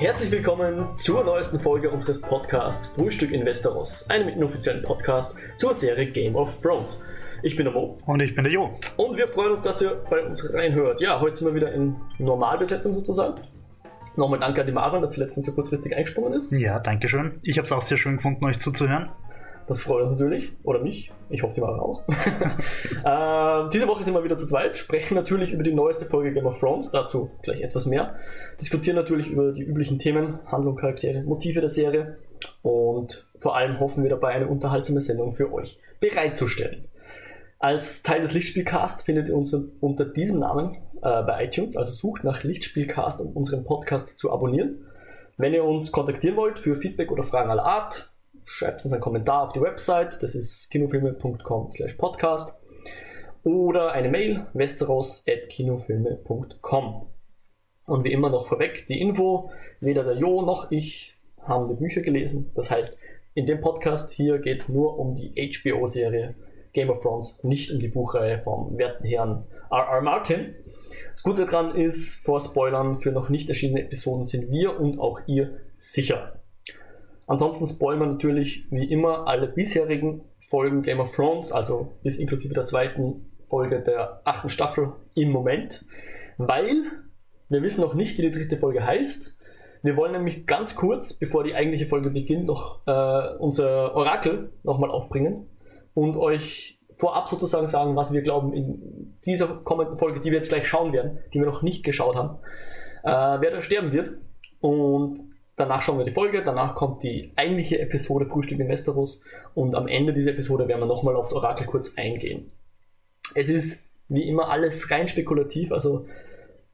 Herzlich willkommen zur neuesten Folge unseres Podcasts Frühstück in Westeros, einem inoffiziellen Podcast zur Serie Game of Thrones. Ich bin der Mo. Und ich bin der Jo. Und wir freuen uns, dass ihr bei uns reinhört. Ja, heute sind wir wieder in Normalbesetzung sozusagen. Nochmal danke an die Maren, dass sie letztens so kurzfristig eingesprungen ist. Ja, danke schön. Ich habe es auch sehr schön gefunden, euch zuzuhören. Das freut uns natürlich. Oder mich. Ich hoffe, die Maren auch. äh, diese Woche sind wir wieder zu zweit, sprechen natürlich über die neueste Folge Game of Thrones, dazu gleich etwas mehr. Diskutieren natürlich über die üblichen Themen, Handlung, Charaktere, Motive der Serie. Und vor allem hoffen wir dabei, eine unterhaltsame Sendung für euch bereitzustellen. Als Teil des Lichtspielcasts findet ihr uns unter diesem Namen äh, bei iTunes, also sucht nach Lichtspielcast, um unseren Podcast zu abonnieren. Wenn ihr uns kontaktieren wollt für Feedback oder Fragen aller Art, schreibt uns einen Kommentar auf die Website, das ist kinofilme.com slash podcast oder eine Mail westeros.kinofilme.com. Und wie immer noch vorweg die Info, weder der Jo noch ich haben die Bücher gelesen. Das heißt, in dem Podcast hier geht es nur um die HBO-Serie Game of Thrones, nicht um die Buchreihe vom werten Herrn R.R. Martin. Das Gute daran ist, vor Spoilern für noch nicht erschienene Episoden sind wir und auch ihr sicher. Ansonsten spoilern wir natürlich wie immer alle bisherigen Folgen Game of Thrones, also bis inklusive der zweiten Folge der achten Staffel im Moment, weil wir wissen noch nicht, wie die dritte Folge heißt. Wir wollen nämlich ganz kurz, bevor die eigentliche Folge beginnt, noch äh, unser Orakel nochmal aufbringen und euch vorab sozusagen sagen, was wir glauben in dieser kommenden Folge, die wir jetzt gleich schauen werden, die wir noch nicht geschaut haben, äh, wer da sterben wird. Und Danach schauen wir die Folge, danach kommt die eigentliche Episode Frühstück in Westeros und am Ende dieser Episode werden wir nochmal aufs Orakel kurz eingehen. Es ist wie immer alles rein spekulativ, also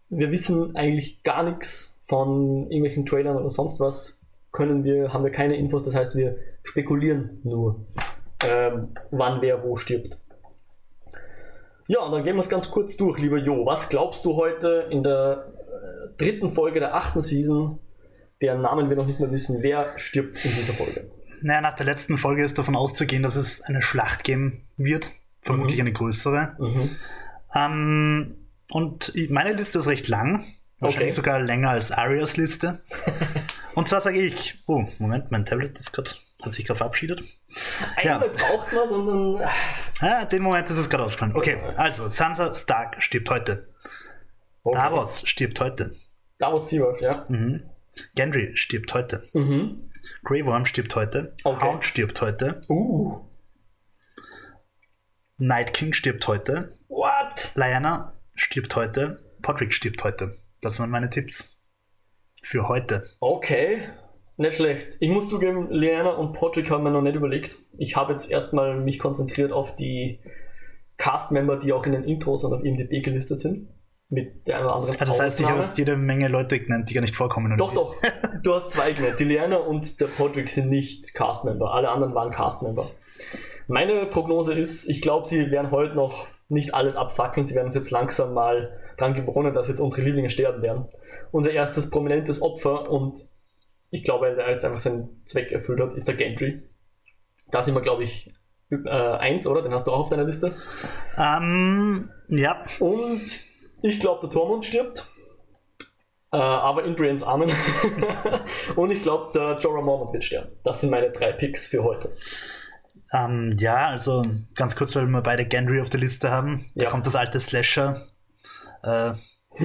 wir wissen eigentlich gar nichts von irgendwelchen Trailern oder sonst was, können wir, haben wir keine Infos, das heißt wir spekulieren nur, ähm, wann wer wo stirbt. Ja, und dann gehen wir es ganz kurz durch, lieber Jo. Was glaubst du heute in der äh, dritten Folge der achten Season, deren Namen wir noch nicht mal wissen, wer stirbt in dieser Folge. Naja, nach der letzten Folge ist davon auszugehen, dass es eine Schlacht geben wird. Vermutlich mhm. eine größere. Mhm. Ähm, und meine Liste ist recht lang. Wahrscheinlich okay. sogar länger als Arias Liste. und zwar sage ich, oh, Moment, mein Tablet ist grad, hat sich gerade verabschiedet. Einmal ja. braucht man, sondern. Ja, den Moment ist es gerade ausgefallen. Okay, also Sansa Stark stirbt heute. Okay. Davos stirbt heute. Davos Seawolf, ja. Mhm. Gendry stirbt heute. Mhm. Grey Worm stirbt heute. Okay. Hound stirbt heute. Uh. Night King stirbt heute. What? Lyanna stirbt heute. Podrick stirbt heute. Das waren meine Tipps. Für heute. Okay. Nicht schlecht. Ich muss zugeben, Lyanna und Podrick haben mir noch nicht überlegt. Ich habe jetzt erstmal mich konzentriert auf die Cast-Member, die auch in den Intros und auf IMDb gelistet sind mit der einen oder anderen. Ah, das heißt, ich habe jede Menge Leute genannt, die gar nicht vorkommen. Doch, doch. Du hast zwei genannt. Die Lerner und der Podrick sind nicht Castmember. Alle anderen waren Castmember. Meine Prognose ist, ich glaube, sie werden heute noch nicht alles abfackeln. Sie werden uns jetzt langsam mal dran gewohnen, dass jetzt unsere Lieblinge sterben werden. Unser erstes prominentes Opfer und ich glaube, der jetzt einfach seinen Zweck erfüllt hat, ist der Gentry. Da sind wir, glaube ich, äh, eins, oder? Den hast du auch auf deiner Liste. Ähm, ja. Und ich glaube, der Tormund stirbt. Äh, aber in Brians Armen. und ich glaube, der Jorah Mormont wird sterben. Das sind meine drei Picks für heute. Ähm, ja, also ganz kurz, weil wir beide Gendry auf der Liste haben. Da ja. kommt das alte Slasher. Äh,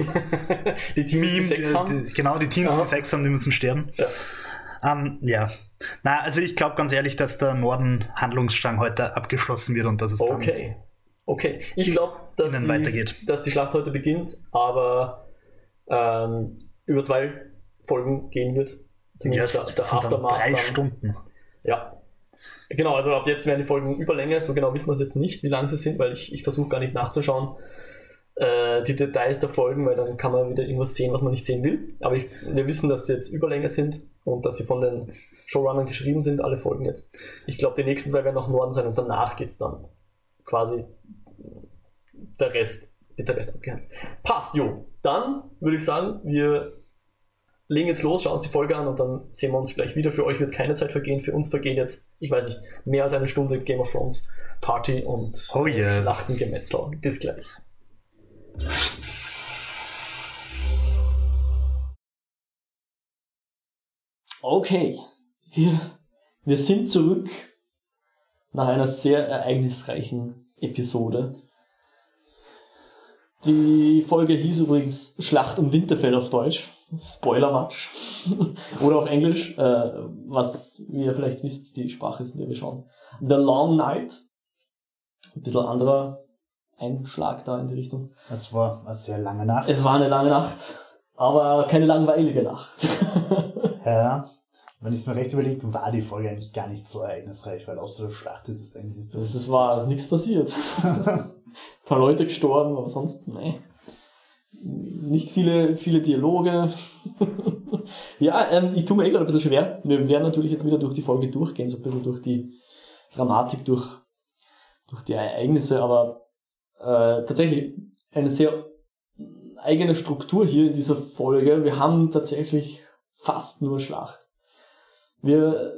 die Teams, Meme, die Sex haben. Die, genau, die Teams, Aha. die Sex haben, die müssen sterben. Ja. Ähm, ja. Na, also ich glaube ganz ehrlich, dass der Norden-Handlungsstrang heute abgeschlossen wird und dass es okay. Okay, ich glaube, dass, die, dass die Schlacht heute beginnt, aber ähm, über zwei Folgen gehen wird. Zumindest yes, der, der Aftermath. Drei dann. Stunden. Ja. Genau, also ab jetzt werden die Folgen Überlänge, so genau wissen wir es jetzt nicht, wie lang sie sind, weil ich, ich versuche gar nicht nachzuschauen, äh, die Details der Folgen, weil dann kann man wieder irgendwas sehen, was man nicht sehen will. Aber ich, wir wissen, dass sie jetzt Überlänge sind und dass sie von den Showrunnern geschrieben sind, alle Folgen jetzt. Ich glaube, die nächsten zwei werden nach Norden sein und danach geht es dann quasi der Rest, wird der Rest abgehandelt. Passt, jo. Dann würde ich sagen, wir legen jetzt los, schauen uns die Folge an und dann sehen wir uns gleich wieder. Für euch wird keine Zeit vergehen, für uns vergehen jetzt, ich weiß nicht, mehr als eine Stunde Game of Thrones Party und oh yeah. Lachtengemetzel. Bis gleich. Okay, wir, wir sind zurück nach einer sehr ereignisreichen Episode. Die Folge hieß übrigens Schlacht um Winterfell auf Deutsch. Spoiler-Match. Oder auf Englisch, äh, was ihr vielleicht wisst, die Sprache ist, in der wir schauen. The Long Night. Ein bisschen anderer Einschlag da in die Richtung. Es war eine sehr lange Nacht. Es war eine lange Nacht, aber keine langweilige Nacht. ja. Wenn ich es mir recht überlege, war die Folge eigentlich gar nicht so ereignisreich, weil außer der Schlacht ist es eigentlich nicht so. Es war also nichts passiert. Ein paar Leute gestorben, aber sonst, nee. Nicht viele, viele Dialoge. ja, ähm, ich tue mir eh gerade ein bisschen schwer. Wir werden natürlich jetzt wieder durch die Folge durchgehen, so ein bisschen durch die Dramatik, durch, durch die Ereignisse, aber äh, tatsächlich eine sehr eigene Struktur hier in dieser Folge. Wir haben tatsächlich fast nur Schlacht. Wir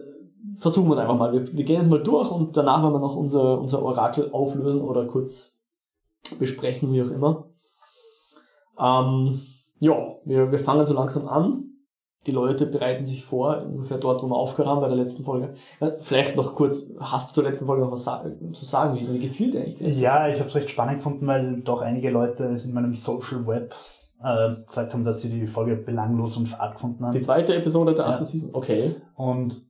versuchen es einfach mal. Wir, wir, gehen jetzt mal durch und danach werden wir noch unser, unser Orakel auflösen oder kurz besprechen, wie auch immer. Ähm, ja, wir, wir fangen so langsam an. Die Leute bereiten sich vor, ungefähr dort, wo wir aufgehört haben bei der letzten Folge. Vielleicht noch kurz, hast du zur letzten Folge noch was zu sagen? Wie, wie gefiel dir eigentlich? Ja, ich habe es recht spannend gefunden, weil doch einige Leute in meinem Social Web äh, gesagt haben, dass sie die Folge belanglos und fad gefunden haben. Die zweite Episode der achten ja. Season? Okay. Und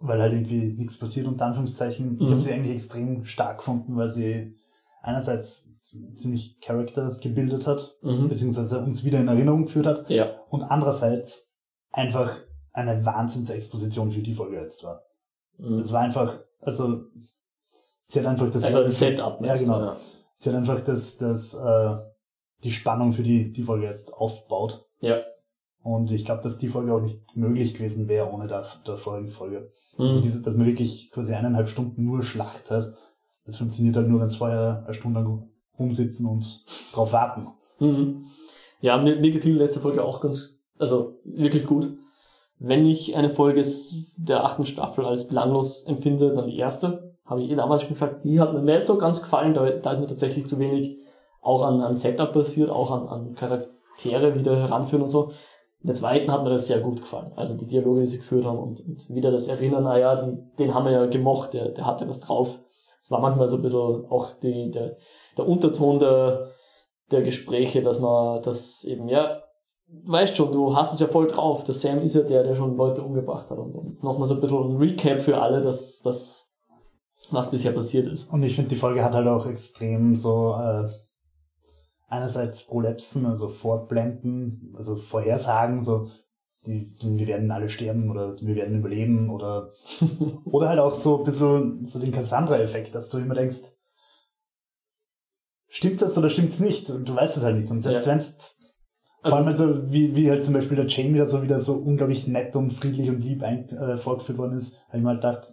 weil halt irgendwie nichts passiert, unter Anführungszeichen. Mhm. Ich habe sie eigentlich extrem stark gefunden, weil sie einerseits ziemlich Charakter gebildet hat, mhm. beziehungsweise uns wieder in Erinnerung geführt hat. Ja. Und andererseits einfach eine Wahnsinnsexposition für die Folge jetzt war. Mhm. Es war einfach, also sie hat einfach das... Also ein Setup. Ja, genau. Ja. Sie hat einfach das, das äh, die Spannung für die, die Folge jetzt aufbaut. Ja. Und ich glaube, dass die Folge auch nicht möglich gewesen wäre ohne der, der vorigen Folge. Mhm. Also diese, dass man wirklich quasi eineinhalb Stunden nur Schlacht hat, das funktioniert halt nur, wenn es vorher eine Stunde lang rumsitzen und drauf warten. Mhm. Ja, mir, mir gefiel die letzte Folge auch ganz, also wirklich gut. Wenn ich eine Folge der achten Staffel als belanglos empfinde, dann die erste. Habe ich eh damals schon gesagt, die hat mir nicht so ganz gefallen, da, da ist mir tatsächlich zu wenig auch an, an Setup passiert, auch an, an Charaktere wieder heranführen und so. In der zweiten hat mir das sehr gut gefallen. Also die Dialoge, die sie geführt haben und, und wieder das Erinnern, naja, die, den haben wir ja gemocht, der, der hatte was drauf. Es war manchmal so ein bisschen auch die, der, der Unterton der, der Gespräche, dass man das eben, ja, weißt schon, du hast es ja voll drauf. Der Sam ist ja der, der schon Leute umgebracht hat. Und, und nochmal so ein bisschen ein Recap für alle, dass das, was bisher passiert ist. Und ich finde, die Folge hat halt auch extrem so äh, einerseits Prolepsen, also Fortblenden, also Vorhersagen, so die, die, wir werden alle sterben oder wir werden überleben oder oder halt auch so ein bisschen so den Cassandra-Effekt, dass du immer denkst, stimmt's jetzt oder stimmt's nicht? Und du weißt es halt nicht. Und selbst ja. wenn's vor allem also, wie, wie halt zum Beispiel der Jane wieder so wieder so unglaublich nett und friedlich und lieb ein, äh, vorgeführt worden ist, habe ich mal gedacht,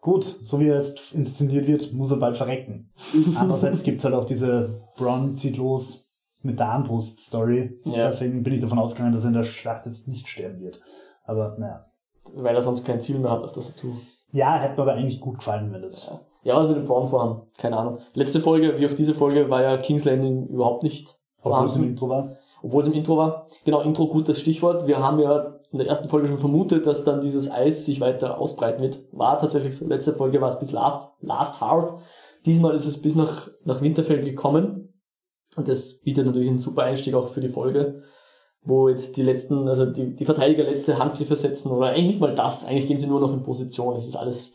gut, so wie er jetzt inszeniert wird, muss er bald verrecken. Andererseits gibt's halt auch diese Bron zieht los mit der Armbrust-Story. Ja. Deswegen bin ich davon ausgegangen, dass er in der Schlacht jetzt nicht sterben wird. Aber naja. Weil er sonst kein Ziel mehr hat, auf das zu. Ja, hätte mir aber eigentlich gut gefallen, wenn das. Ja, ja was mit dem Braun vorhaben, keine Ahnung. Letzte Folge, wie auch diese Folge, war ja King's Landing überhaupt nicht Obwohl es im Intro war. Obwohl es im Intro war. Genau, Intro, gut das Stichwort. Wir haben ja in der ersten Folge schon vermutet, dass dann dieses Eis sich weiter ausbreiten wird. War tatsächlich so. Letzte Folge war es bis Last, Last Hearth. Diesmal ist es bis nach, nach Winterfell gekommen. Und das bietet natürlich einen super Einstieg auch für die Folge, wo jetzt die letzten, also die, die Verteidiger letzte Handgriffe setzen oder eigentlich nicht mal das, eigentlich gehen sie nur noch in Position. Es ist alles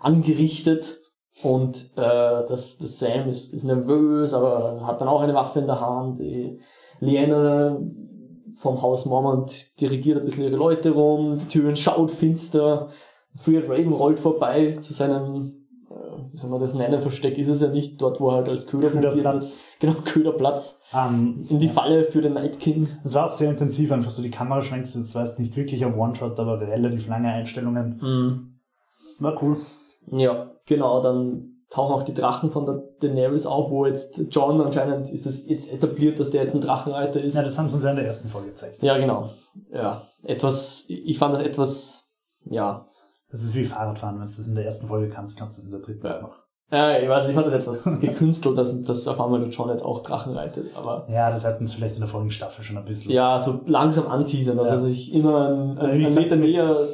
angerichtet und äh, das, das Sam ist, ist nervös, aber hat dann auch eine Waffe in der Hand. Die Liana vom Haus Mormont dirigiert ein bisschen ihre Leute rum, die Türen schaut finster, Freer Raven rollt vorbei zu seinem, wie soll man das nennen, Versteck ist es ja nicht, dort wo er halt als Köder Köderplatz. Genau, Köderplatz. Um, in die Falle für den Night King. Das war auch sehr intensiv, einfach so die Kamera schwenkst, das war jetzt nicht wirklich ein One-Shot, aber relativ lange Einstellungen. Mhm. War cool. Ja, genau, dann tauchen auch die Drachen von der Daenerys auf, wo jetzt John anscheinend ist das jetzt etabliert, dass der jetzt ein Drachenreiter ist. Ja, das haben sie uns ja in der ersten Folge gezeigt. Ja, genau. Ja, etwas, ich fand das etwas, ja. Das ist wie Fahrradfahren, wenn du das in der ersten Folge kannst, kannst du das in der dritten ja. noch. Ja, ich weiß nicht, ich fand das etwas gekünstelt, dass, dass auf einmal der John jetzt auch Drachen reitet, aber. Ja, das hatten sie vielleicht in der vorigen Staffel schon ein bisschen. Ja, so langsam anteasern, dass ja. er sich immer einen, einen Meter näher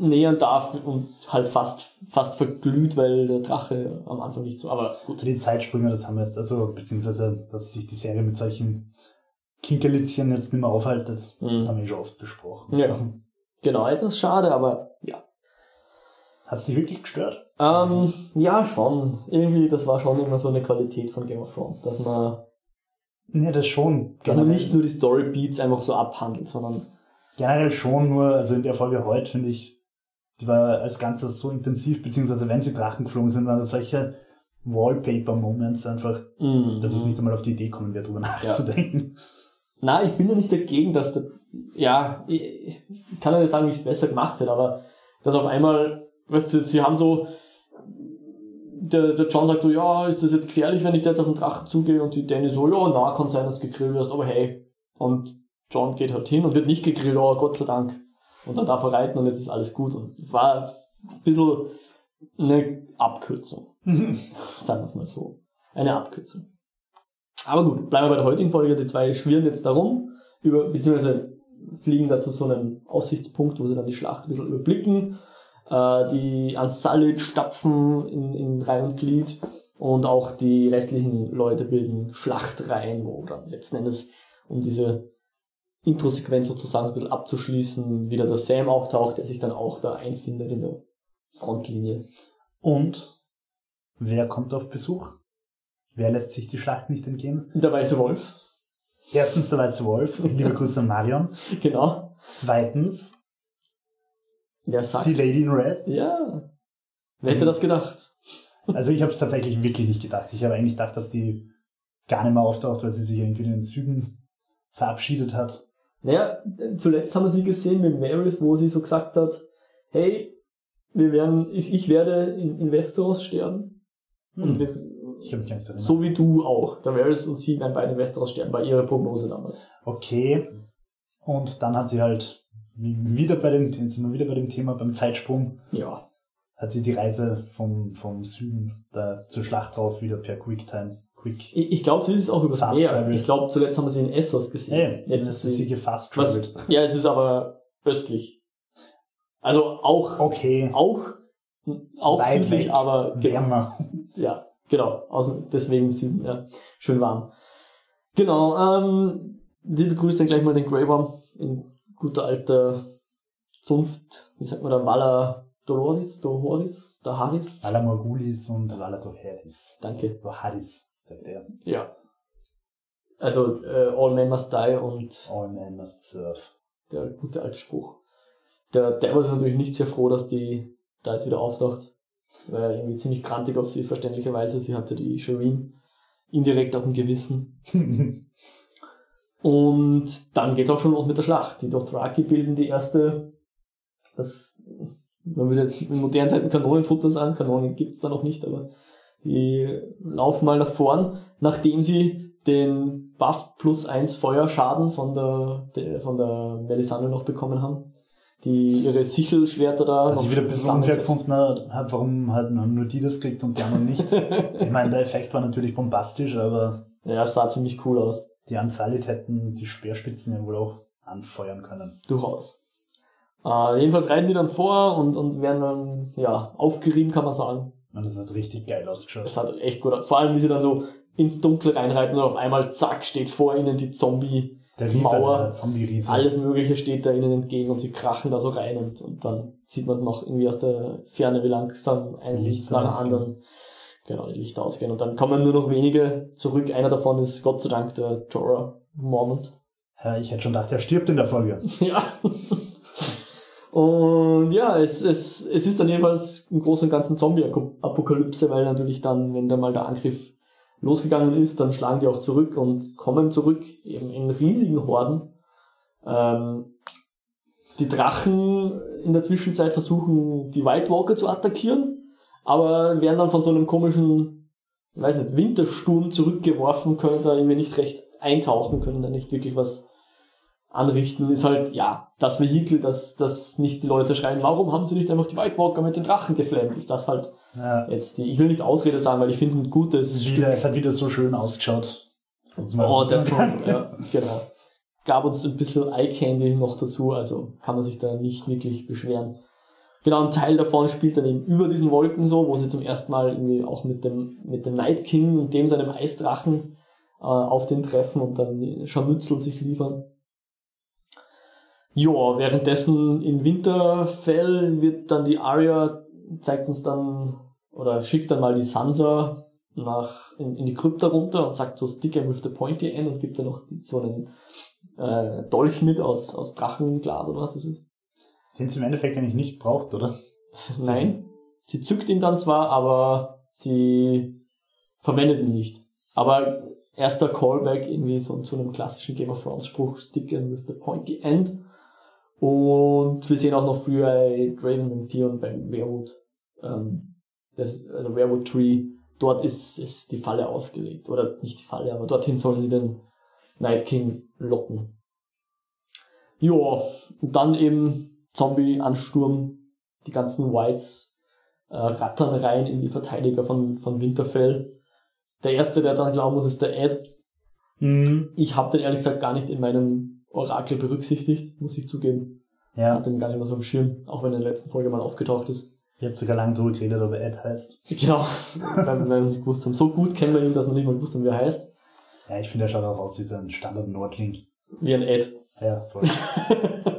nähern darf und halt fast, fast verglüht, weil der Drache am Anfang nicht so, aber gut. Die Zeitsprünge, das haben wir jetzt, also, beziehungsweise, dass sich die Serie mit solchen Kinkerlitzchen jetzt nicht mehr aufhaltet, mhm. das haben wir schon oft besprochen. Ja. Genau, etwas schade, aber. Hat es dich wirklich gestört? Ähm, ja, schon. Irgendwie, das war schon immer so eine Qualität von Game of Thrones, dass man. Ja, das schon. Dass man nicht nur die Story Beats einfach so abhandelt, sondern. Generell schon, nur, also in der Folge heute finde ich, die war als Ganzes so intensiv, beziehungsweise wenn sie Drachen geflogen sind, waren das solche Wallpaper-Moments einfach, mm, dass ich nicht einmal auf die Idee kommen werde, darüber nachzudenken. Ja. Na, ich bin ja nicht dagegen, dass der, ja, ich, ich kann ja nicht sagen, wie ich es besser gemacht hätte, aber dass auf einmal, weißt du, sie haben so, der, der John sagt so, ja, ist das jetzt gefährlich, wenn ich da jetzt auf den Drachen zugehe und die Danny so, ja, na, kann sein, dass du gegrillt wirst, aber hey. Und John geht halt hin und wird nicht gegrillt, oh, Gott sei Dank. Und dann darf er reiten und jetzt ist alles gut. Und war ein bisschen eine Abkürzung. Sagen wir es mal so. Eine Abkürzung. Aber gut, bleiben wir bei der heutigen Folge. Die zwei schwirren jetzt darum, über, beziehungsweise fliegen da zu so einem Aussichtspunkt, wo sie dann die Schlacht ein bisschen überblicken. Äh, die Unsullied stapfen in, in Reihe und Glied und auch die restlichen Leute bilden Schlachtreihen, wo dann letzten Endes um diese Intro-Sequenz sozusagen ein bisschen abzuschließen, wieder der Sam auftaucht, der sich dann auch da einfindet in der Frontlinie. Und wer kommt auf Besuch? Wer lässt sich die Schlacht nicht entgehen? Der Weiße Wolf. Erstens der Weiße Wolf. Liebe Grüße an Marion. Genau. Zweitens. Wer sagt? Die Lady in Red. Ja. Wer hätte das gedacht? Also ich habe es tatsächlich wirklich nicht gedacht. Ich habe eigentlich gedacht, dass die gar nicht mehr auftaucht, weil sie sich irgendwie in den Süden verabschiedet hat. Naja, zuletzt haben wir sie gesehen mit Varys, wo sie so gesagt hat, hey, wir werden, ich, ich werde in, in Westeros sterben. Hm. Und wir, ich kann mich gar nicht erinnern. So wie du auch. Der Varys und sie werden beide in Westeros sterben, war ihre Prognose damals. Okay. Und dann hat sie halt wieder bei dem, sind wir wieder bei dem Thema beim Zeitsprung. Ja. Hat sie die Reise vom, vom Süden da zur Schlacht drauf wieder per Quicktime Quick. Ich, ich glaube, sie ist auch übers Meer. Travel. Ich glaube, zuletzt haben wir sie in Essos gesehen. Hey, jetzt ist sie, sie gefasst was, Ja, es ist aber östlich. Also auch, okay. auch, auch Weit südlich, weg. aber wärmer. Ja, genau. Außen, deswegen Süden, ja. Schön warm. Genau, ähm, die begrüßen gleich mal den Grey Worm in guter alter Zunft. Wie sagt man da? Walla Dolores, Doloris, Daharis? Walla Morgulis und Walla. Danke. Doharis sagt er. Ja. Also äh, All Men Must Die und All Men Must Serve. Der gute alte Spruch. Der Devil ist natürlich nicht sehr froh, dass die da jetzt wieder auftaucht. Weil er irgendwie ziemlich krantig auf sie ist, verständlicherweise. Sie hatte die Shireen indirekt auf dem Gewissen. und dann geht's auch schon los mit der Schlacht. Die Dothraki bilden die erste, das, man würde jetzt in modernen Zeiten Kanonenfutter sagen, Kanonen gibt's da noch nicht, aber die laufen mal nach vorn, nachdem sie den Buff plus 1 Feuerschaden von der, der von der Melisandre noch bekommen haben. Die ihre Sichelschwerter da. Was ich wieder ein bisschen unfair gefunden habe, warum halt nur die das kriegt und die anderen nicht. ich meine, der Effekt war natürlich bombastisch, aber. Ja, es sah ziemlich cool aus. Die Ansalit hätten die Speerspitzen ja wohl auch anfeuern können. Durchaus. Äh, jedenfalls reiten die dann vor und, und werden dann, ja, aufgerieben, kann man sagen. Und das hat richtig geil ausgeschaut. Das hat echt gut Vor allem, wie sie dann so ins Dunkle reinreiten und auf einmal, zack, steht vor ihnen die Zombie. Der Riese, Mauer, der Zombie-Riese. Alles Mögliche steht da ihnen entgegen und sie krachen da so rein und, und dann sieht man noch irgendwie aus der Ferne, wie langsam ein Licht nach dem anderen genau, die Lichter ausgehen. Und dann kommen nur noch wenige zurück. Einer davon ist Gott sei Dank der Jorah Mormont. Ja, ich hätte schon gedacht, er stirbt in der Folge. ja. Und ja, es, es, es ist dann jedenfalls im Großen und Ganzen Zombie-Apokalypse, weil natürlich dann, wenn da mal der Angriff losgegangen ist, dann schlagen die auch zurück und kommen zurück eben in riesigen Horden. Ähm, die Drachen in der Zwischenzeit versuchen, die White Walker zu attackieren, aber werden dann von so einem komischen, ich weiß nicht, Wintersturm zurückgeworfen, können da irgendwie nicht recht eintauchen, können da nicht wirklich was anrichten, ist halt, ja, das Vehikel, dass, dass nicht die Leute schreien, warum haben sie nicht einfach die White Walker mit den Drachen geflammt? Ist das halt Ja. Jetzt die, ich will nicht Ausrede sagen, weil ich finde es ein gutes wieder, Stück. Es hat wieder so schön ausgeschaut. Oh, das ist, ja, genau. Gab uns ein bisschen Eye Candy noch dazu, also kann man sich da nicht wirklich beschweren. Genau, ein Teil davon spielt dann eben über diesen Wolken so, wo sie zum ersten Mal irgendwie auch mit dem, mit dem Night King und dem seinem Eisdrachen äh, auf den treffen und dann Scharmützel sich liefern. Ja, währenddessen in Winterfell wird dann die Arya, zeigt uns dann, oder schickt dann mal die Sansa nach, in, in die Krypta runter und sagt so Stick him with the pointy end und gibt dann noch so einen äh, Dolch mit aus, aus Drachenglas oder was das ist. Den sie im Endeffekt eigentlich nicht braucht, oder? Nein. Sie zückt ihn dann zwar, aber sie verwendet ihn nicht. Aber erster Callback irgendwie so zu einem klassischen Game of Thrones Spruch, Stick him with the pointy end. Und wir sehen auch noch früher Draven und Theon beim Weirwood. Ähm, das, also Weirwood Tree, dort ist, ist die Falle ausgelegt. Oder nicht die Falle, aber dorthin sollen sie den Night King locken. Ja, und dann eben Zombie-Ansturm, die ganzen Whites äh, rattern rein in die Verteidiger von, von Winterfell. Der erste, der dann glauben muss, ist der Ed. Mhm. Ich habe den ehrlich gesagt gar nicht in meinem Orakel berücksichtigt, muss ich zugeben. Ja. Hat den gar nicht mehr so im Schirm, auch wenn er in der letzten Folge mal aufgetaucht ist. Ich habe sogar lange drüber geredet, ob er Ed heißt. Genau, weil wir nicht gewusst haben. So gut kennen wir ihn, dass wir nicht mal gewusst haben, wie er heißt. Ja, ich finde, er schaut auch aus wie so ein Standard-Nordling. Wie ein Ed. Ja, voll.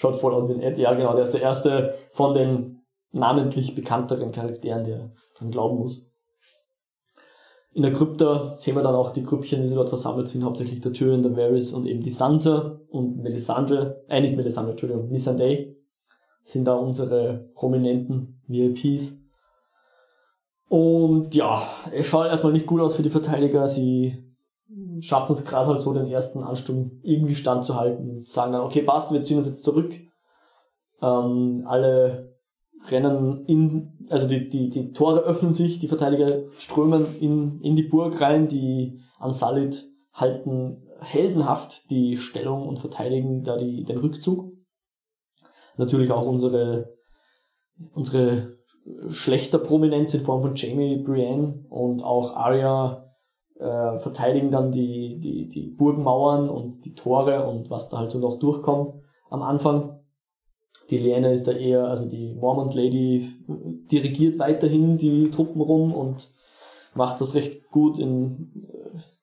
schaut voll aus wie ein Ed. Ja, genau, der ist der erste von den namentlich bekannteren Charakteren, der dran glauben muss. In der Krypta sehen wir dann auch die Grüppchen, die sie dort versammelt sind, hauptsächlich der Tyrion, der Varys und eben die Sansa und Melisandre, äh nicht Melisandre, Entschuldigung, Missandei sind da unsere prominenten VIPs. Und ja, es schaut erstmal nicht gut aus für die Verteidiger. Sie schaffen es gerade halt so, den ersten Ansturm irgendwie standzuhalten. Sagen dann, okay, passt, wir ziehen uns jetzt zurück. Ähm, alle rennen in, also die, die, die Tore öffnen sich, die Verteidiger strömen in, in die Burg rein, die Ansalit halten heldenhaft die Stellung und verteidigen da die, den Rückzug. Natürlich auch unsere, unsere schlechter Prominenz in Form von Jamie Brienne und auch Arya äh, verteidigen dann die, die, die Burgmauern und die Tore und was da halt so noch durchkommt am Anfang. Die Lene ist da eher, also die Mormont Lady dirigiert weiterhin die Truppen rum und macht das recht gut, in,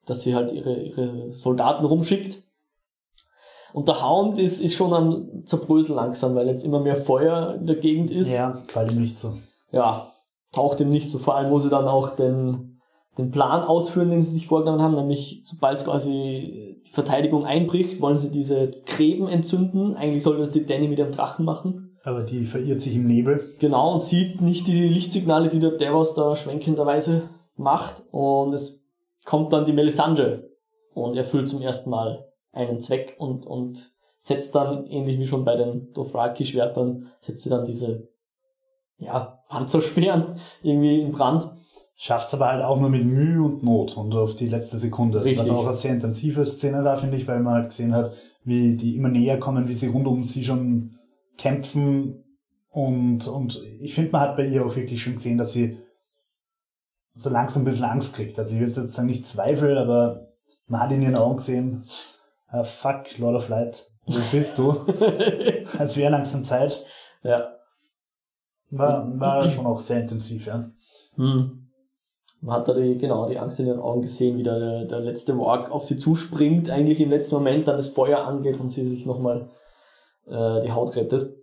dass sie halt ihre, ihre Soldaten rumschickt. Und der Hound ist, ist schon am Zerbrösel langsam, weil jetzt immer mehr Feuer in der Gegend ist. Ja, gefällt ihm nicht so. Ja, taucht ihm nicht so. Vor allem, wo sie dann auch den, den Plan ausführen, den sie sich vorgenommen haben, nämlich sobald quasi die Verteidigung einbricht, wollen sie diese Gräben entzünden. Eigentlich sollte das die Danny mit dem Drachen machen. Aber die verirrt sich im Nebel. Genau, und sieht nicht die Lichtsignale, die der Davos da schwenkenderweise macht. Und es kommt dann die Melisandre und erfüllt zum ersten Mal einen Zweck und, und setzt dann, ähnlich wie schon bei den Dothraki-Schwertern, setzt sie dann diese ja, Panzersperren irgendwie in Brand schafft es aber halt auch nur mit Mühe und Not und auf die letzte Sekunde. Richtig. Was auch eine sehr intensive Szene war, finde ich, weil man halt gesehen hat, wie die immer näher kommen, wie sie rund um sie schon kämpfen. Und, und ich finde, man hat bei ihr auch wirklich schon gesehen, dass sie so langsam ein bisschen Angst kriegt. Also ich will jetzt sagen, nicht Zweifel, aber man hat in ihren Augen gesehen, ah, fuck, Lord of Light, wo bist du? es wäre langsam Zeit. Ja. War, war schon auch sehr intensiv, ja. Hm. Man hat da die, genau, die Angst in den Augen gesehen, wie der, der letzte Walk auf sie zuspringt, eigentlich im letzten Moment dann das Feuer angeht und sie sich nochmal äh, die Haut rettet.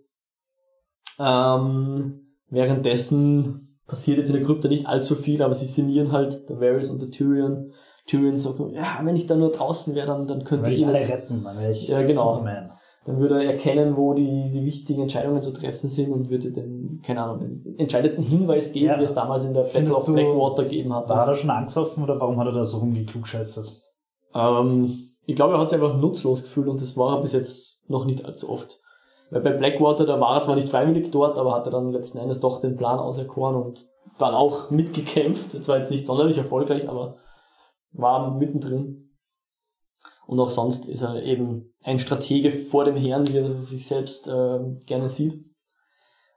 Ähm, währenddessen passiert jetzt in der Krypta nicht allzu viel, aber sie sinnieren halt, der Varys und der Tyrion. Tyrion sagt, ja, wenn ich da nur draußen wäre, dann, dann könnte ich... alle retten, dann wäre ich ja, genau. Superman dann würde er erkennen, wo die, die wichtigen Entscheidungen zu treffen sind und würde den, keine Ahnung, entscheidenden Hinweis geben, ja. wie es damals in der Battle of Blackwater gegeben hat. War also, er schon Angst offen oder warum hat er da so rumgeklugscheißert? Ähm, ich glaube, er hat sich einfach nutzlos gefühlt und das war er bis jetzt noch nicht allzu oft. Weil bei Blackwater, da war er zwar nicht freiwillig dort, aber hat er dann letzten Endes doch den Plan auserkoren und dann auch mitgekämpft. Das war jetzt nicht sonderlich erfolgreich, aber war mittendrin. Und auch sonst ist er eben ein Stratege vor dem Herrn, wie er sich selbst äh, gerne sieht.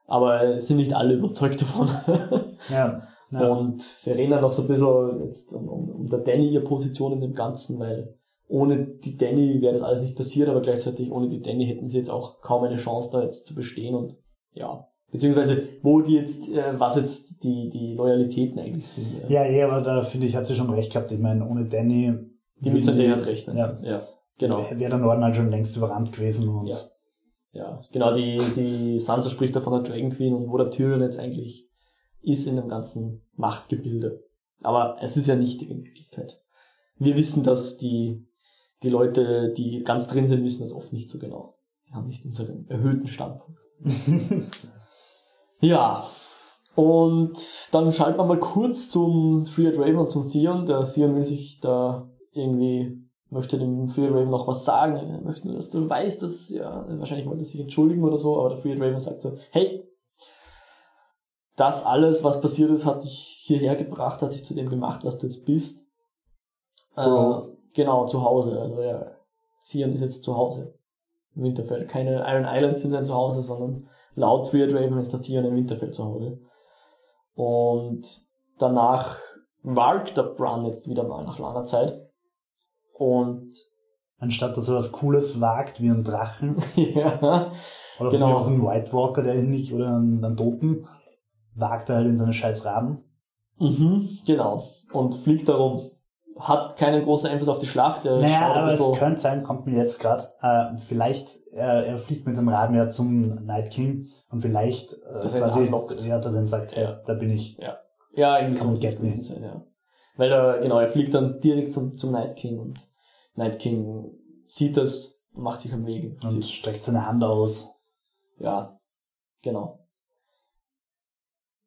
Aber es sind nicht alle überzeugt davon. ja, ja. Und dann noch so ein bisschen jetzt um, um, um der Danny ihre Position in dem Ganzen, weil ohne die Danny wäre das alles nicht passiert, aber gleichzeitig ohne die Danny hätten sie jetzt auch kaum eine Chance da jetzt zu bestehen und ja, beziehungsweise wo die jetzt, äh, was jetzt die, die Loyalitäten eigentlich sind. Ja, ja, ja aber da finde ich, hat sie schon recht gehabt. Ich meine, ohne Danny. Die Missandei hat recht, ja. ja, genau. Wäre der Norden halt schon längst überrannt gewesen und. Ja. Ja, genau, die, die Sansa spricht da von der Dragon Queen und wo der Tyrion jetzt eigentlich ist in dem ganzen Machtgebilde. Aber es ist ja nicht in Wirklichkeit. Wir wissen, dass die, die Leute, die ganz drin sind, wissen das oft nicht so genau. Die haben nicht unseren erhöhten Standpunkt. ja. Und dann schalten wir mal kurz zum Free Raven und zum Theon. Der Theon will sich da irgendwie möchte dem Free Raven noch was sagen. Er möchte nur, dass du weißt, dass, ja, wahrscheinlich wollte er sich entschuldigen oder so, aber der Free Raven sagt so, hey, das alles, was passiert ist, hat dich hierher gebracht, hat dich zu dem gemacht, was du jetzt bist. Äh, genau, zu Hause. Also ja, Theon ist jetzt zu Hause. Winterfell. Keine Iron Islands sind sein Zuhause, sondern laut Free Raven ist der Theon im Winterfell zu Hause. Und danach walkt der Bran jetzt wieder mal nach langer Zeit und anstatt dass er was Cooles wagt, wie ein Drachen. ja. Oder genau. aus einem White Walker, der nicht, oder einen, einen Toten, wagt er halt in seine scheiß Raben. Mhm, genau. Und fliegt darum. Hat keinen großen Einfluss auf die Schlacht. Er naja, aber es könnte sein, kommt mir jetzt gerade, äh, vielleicht, äh, er fliegt mit dem Raben ja zum Night King und vielleicht äh, dass quasi, er ja, dass er ihm sagt, hey, ja. da bin ich. Ja, ja irgendwie so muss es gewesen sein, ja. Weil er, genau, er fliegt dann direkt zum, zum Night King und Night King sieht das, macht sich am Weg. Und streckt seine Hand aus. Ja, genau.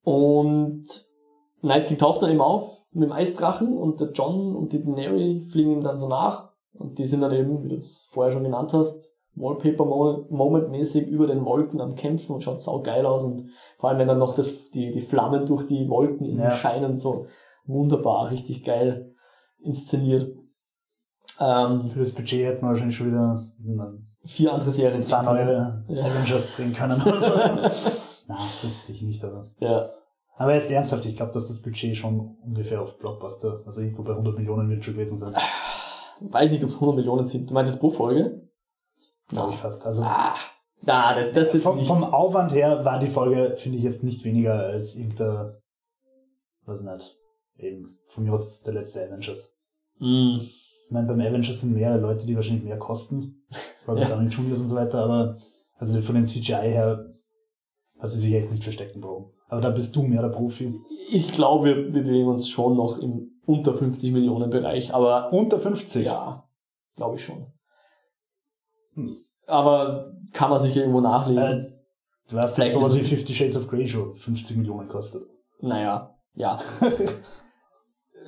Und Night King taucht dann eben auf mit dem Eisdrachen und der John und die Daenerys fliegen ihm dann so nach. Und die sind dann eben, wie du es vorher schon genannt hast, Wallpaper-Moment-mäßig über den Wolken am Kämpfen und schaut sau geil aus und vor allem wenn dann noch das, die, die Flammen durch die Wolken ja. scheinen, so wunderbar, richtig geil inszeniert. Ähm, Für das Budget hätten wir wahrscheinlich schon wieder vier andere Serien zwei neue ja. Avengers drehen können oder so. Na, das sehe ich nicht, aber. Ja. Aber jetzt ernsthaft, ich glaube, dass das Budget schon ungefähr auf Blockbuster, also irgendwo bei 100 Millionen wird schon gewesen sein. Weiß nicht, ob es 100 Millionen sind. Du meinst jetzt pro Folge? Glaube ich fast. Also, ah, na, das, das ist vom, nicht. vom Aufwand her war die Folge, finde ich, jetzt nicht weniger als irgendein, weiß nicht, eben, von mir aus der letzte Avengers. Mm. Ich meine, beim Avengers sind mehrere Leute, die wahrscheinlich mehr kosten. Vor allem ja. Downey Juniors und so weiter, aber also von den CGI her hast du sich echt nicht verstecken brauchen. Aber da bist du mehr der Profi. Ich glaube, wir, wir bewegen uns schon noch im unter 50 Millionen Bereich, aber. Unter 50? Ja, glaube ich schon. Hm. Aber kann man sich irgendwo nachlesen. Äh, du hast jetzt sowas wie 50 Shades of Grey schon 50 Millionen kostet. Naja, ja.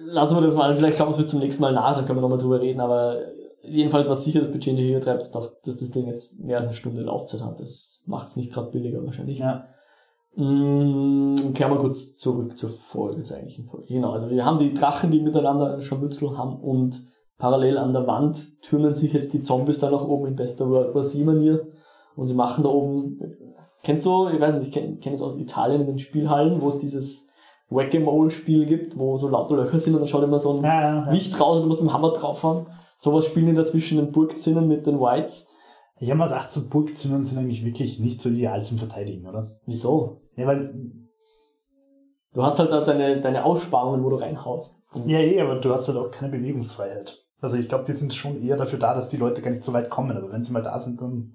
lassen wir das mal, vielleicht schauen wir es bis zum nächsten Mal nach, dann können wir nochmal drüber reden, aber jedenfalls, was sicher das Budget in die Höhe treibt, ist doch, dass das Ding jetzt mehr als eine Stunde Laufzeit hat. Das macht es nicht gerade billiger wahrscheinlich. Ja. Mm, kehren wir kurz zurück zur Folge, zur eigentlichen Folge. Genau, also wir haben die Drachen, die miteinander ein Scharmützel haben und parallel an der Wand türmen sich jetzt die Zombies da nach oben in bester War C-Manier und sie machen da oben, kennst du, ich weiß nicht, ich kenne kenn es aus Italien in den Spielhallen, wo es dieses Whack-a-Mole-Spiel gibt, wo so lauter Löcher sind und dann schaut immer so ein ja, ja, ja. Licht raus und du musst mit dem Hammer draufhauen. Sowas spielen die da zwischen den Burgzinnen mit den Whites. Ich habe mal gedacht, so Burgzinnen sind eigentlich wirklich nicht so ideal zum Verteidigen, oder? Wieso? Ja, weil. Du hast halt da deine, deine Aussparungen, wo du reinhaust. Ja, eh, aber du hast halt auch keine Bewegungsfreiheit. Also ich glaube, die sind schon eher dafür da, dass die Leute gar nicht so weit kommen, aber wenn sie mal da sind, dann.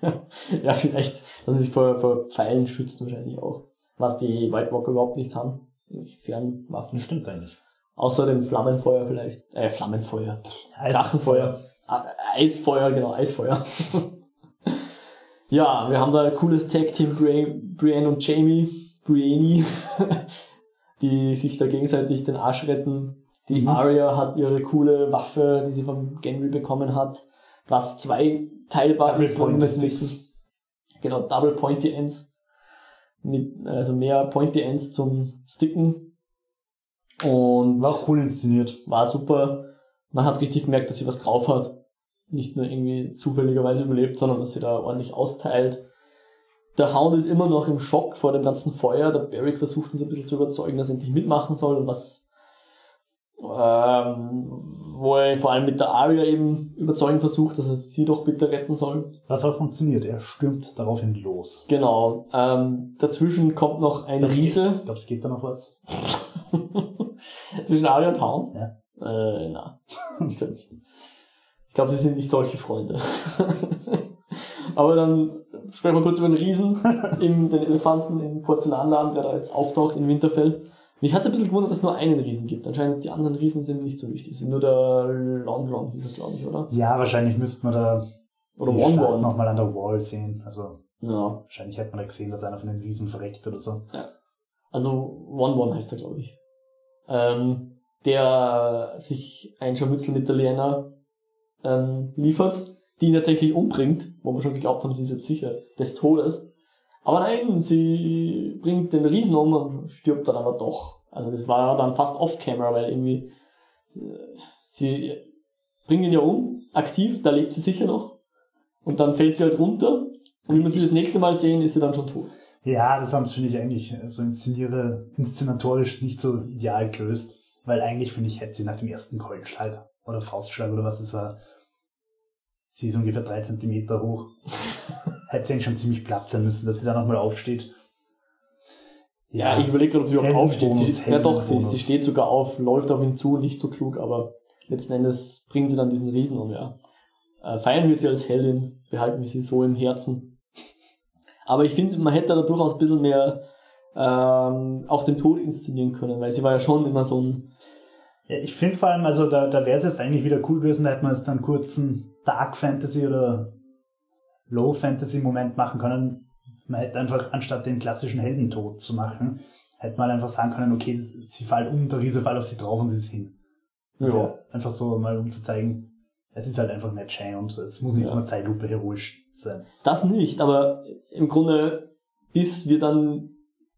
ja, vielleicht, dass sie sich vor, vor Pfeilen schützen wahrscheinlich auch. Was die White Walker überhaupt nicht haben. Fernwaffen. Stimmt eigentlich. Außer dem Flammenfeuer vielleicht. Äh, Flammenfeuer. Eis Drachenfeuer. Ah, Eisfeuer, genau, Eisfeuer. ja, wir haben da ein cooles Tag-Team, Brienne und Jamie, Brienne, die sich da gegenseitig den Arsch retten. Die mhm. Arya hat ihre coole Waffe, die sie vom Genry bekommen hat, was zwei teilbar Double ist, wenn wir es wissen. Genau, Double Pointy Ends mit, also mehr Pointy Ends zum Sticken. Und war auch cool inszeniert. War super. Man hat richtig gemerkt, dass sie was drauf hat. Nicht nur irgendwie zufälligerweise überlebt, sondern dass sie da ordentlich austeilt. Der Hound ist immer noch im Schock vor dem ganzen Feuer. Der Beric versucht ihn so ein bisschen zu überzeugen, dass er endlich mitmachen soll und was ähm, wo er vor allem mit der Aria eben überzeugen versucht, dass er sie doch bitte retten soll. Was auch funktioniert, er stürmt daraufhin los. Genau. Ähm, dazwischen kommt noch ein Glaubst Riese. Ich glaube, es geht da noch was. Zwischen Aria und Hound? Ja. Äh, na. Ich. Ich glaube, sie sind nicht solche Freunde. Aber dann sprechen wir kurz über den Riesen, im, den Elefanten im Porzellanladen, der da jetzt auftaucht in Winterfell. Mich hat es ein bisschen gewundert, dass es nur einen Riesen gibt. Anscheinend die anderen Riesen sind nicht so wichtig. Es sind nur der Long Long, hieß er, glaube ich, oder? Ja, wahrscheinlich müsste man da Oder die One One. nochmal an der Wall sehen. Also Ja. wahrscheinlich hätte man da gesehen, dass einer von den Riesen verreckt oder so. Also One One heißt er, glaube ich. Ähm, der sich ein Scharmützel mit der Lena ähm, liefert, die ihn tatsächlich umbringt, wo wir schon geglaubt haben, sie ist jetzt sicher des Todes. Aber nein, sie bringt den Riesen um und stirbt dann aber doch. Also das war dann fast off-camera, weil irgendwie äh, sie bringen ihn ja um, aktiv, da lebt sie sicher noch. Und dann fällt sie halt runter. Und wenn wir sie das nächste Mal sehen, ist sie dann schon tot. Ja, das haben sie, finde ich, eigentlich so inszeniere, inszenatorisch nicht so ideal gelöst. Weil eigentlich, finde ich, hätte sie nach dem ersten Keulenschlag oder Faustschlag oder was das war, sie ist ungefähr drei Zentimeter hoch, hätte sie eigentlich schon ziemlich platt sein müssen, dass sie da nochmal aufsteht. Ja, ich überlege gerade, ob sie überhaupt aufsteht. Sie, ja doch, sie, sie steht sogar auf, läuft auf ihn zu, nicht so klug, aber letzten Endes bringt sie dann diesen Riesen um, ja. Äh, feiern wir sie als Heldin, behalten wir sie so im Herzen. Aber ich finde, man hätte da durchaus ein bisschen mehr ähm, auch den Tod inszenieren können, weil sie war ja schon immer so ein, Ja, ich finde vor allem, also da, da wäre es jetzt eigentlich wieder cool gewesen, da hätte man jetzt dann kurz einen Dark Fantasy oder Low Fantasy Moment machen können. Man hätte einfach, anstatt den klassischen Heldentod zu machen, hätte man einfach sagen können, okay, sie fällt um, der Riese fällt auf sie drauf und sie ist hin. Also einfach so mal um zu zeigen, es ist halt einfach nicht schön und es muss nicht Ja. immer Zeitlupe heroisch sein. Das nicht, aber im Grunde, bis wir dann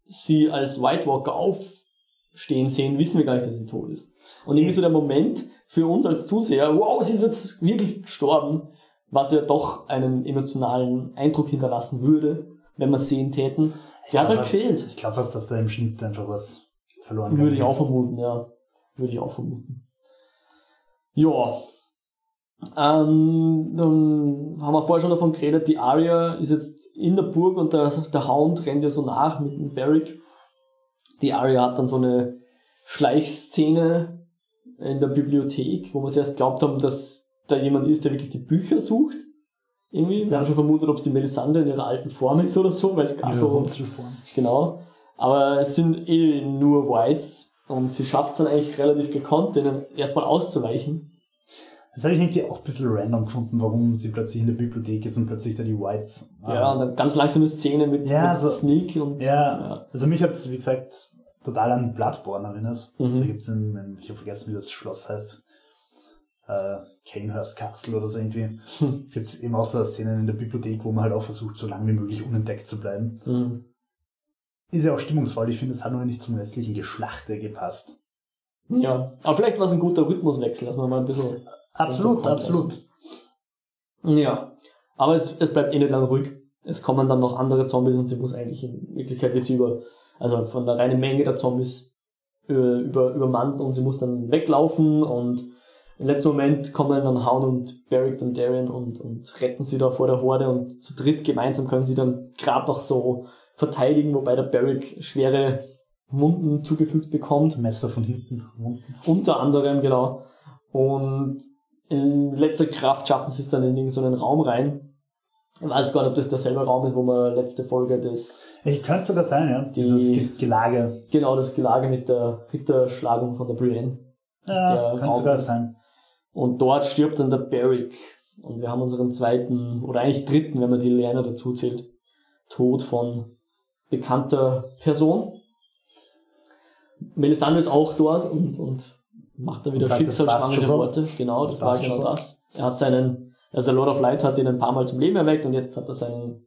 sie als White Walker aufstehen sehen, wissen wir gar nicht, dass sie tot ist. Und irgendwie so der Moment für uns als Zuseher, wow, sie ist jetzt wirklich gestorben, was ja doch einen emotionalen Eindruck hinterlassen würde, wenn wir sehen täten. Der hat halt gefehlt. Ich glaube fast, dass da im Schnitt einfach was verloren Würde ich gegangen auch vermuten, ja. Würde ich auch vermuten. Ja. Ähm, dann haben wir vorher schon davon geredet, die Arya ist jetzt in der Burg und der, der Hound rennt ihr so nach mit dem Barrick. Die Arya hat dann so eine Schleichszene in der Bibliothek, wo wir zuerst glaubt haben, dass da jemand ist, der wirklich die Bücher sucht. Irgendwie. Wir haben schon vermutet, ob es die Melisandre in ihrer alten Form ist oder so, weil es gar Ihre so Runzelform. Genau. Aber es sind eh nur Whites und sie schafft es dann eigentlich relativ gekonnt, denen erstmal auszuweichen. Das habe ich irgendwie auch ein bisschen random gefunden, warum sie plötzlich in der Bibliothek ist und plötzlich da die Whites. Ja, und dann ganz langsame Szene mit, Ja, mit so- Sneak und Ja, also mich hat's wie gesagt, total an Bloodborne erinnert. Mhm. Da gibt's in, in, ich habe vergessen, wie das Schloss heißt, äh, Canehurst Castle oder so irgendwie. Hm. Gibt's eben auch so Szenen in der Bibliothek, wo man halt auch versucht, so lange wie möglich unentdeckt zu bleiben. Mhm. Ist ja auch stimmungsvoll. Ich finde, es hat nur nicht zum restlichen Geschlachte gepasst. ja. Aber vielleicht war es ein guter Rhythmuswechsel, dass man mal ein bisschen. Absolut, Runterkommt, absolut. Ja. Aber es, es bleibt eh nicht lang ruhig. Es kommen dann noch andere Zombies und sie muss eigentlich in Wirklichkeit jetzt über, also von der reinen Menge der Zombies äh, über, übermannt und sie muss dann weglaufen und im letzten Moment kommen dann Hound und Barrick und Darien und, und retten sie da vor der Horde und zu dritt gemeinsam können sie dann gerade noch so verteidigen, wobei der Barrick schwere Wunden zugefügt bekommt. Messer von hinten. Unter anderem, genau. Und in letzter Kraft schaffen sie es dann in irgendeinen Raum rein. Ich weiß gar nicht, ob das derselbe Raum ist, wo wir letzte Folge des, Ich könnte sogar sein, ja. Dieses Die- Ge- Gelage. genau, das Gelage mit der Ritterschlagung von der Brienne. Ja, könnte Raum sogar ist. sein. Und dort stirbt dann der Barrick. Und wir haben unseren zweiten, oder eigentlich dritten, wenn man die Lerner dazu zählt, Tod von bekannter Person. Melisandre ist auch dort und, und macht dann wieder schicksalsschwangere. Worte. Genau, Das das, war genau schon so. das. Er hat seinen, also der Lord of Light hat ihn ein paar Mal zum Leben erweckt und jetzt hat er seinen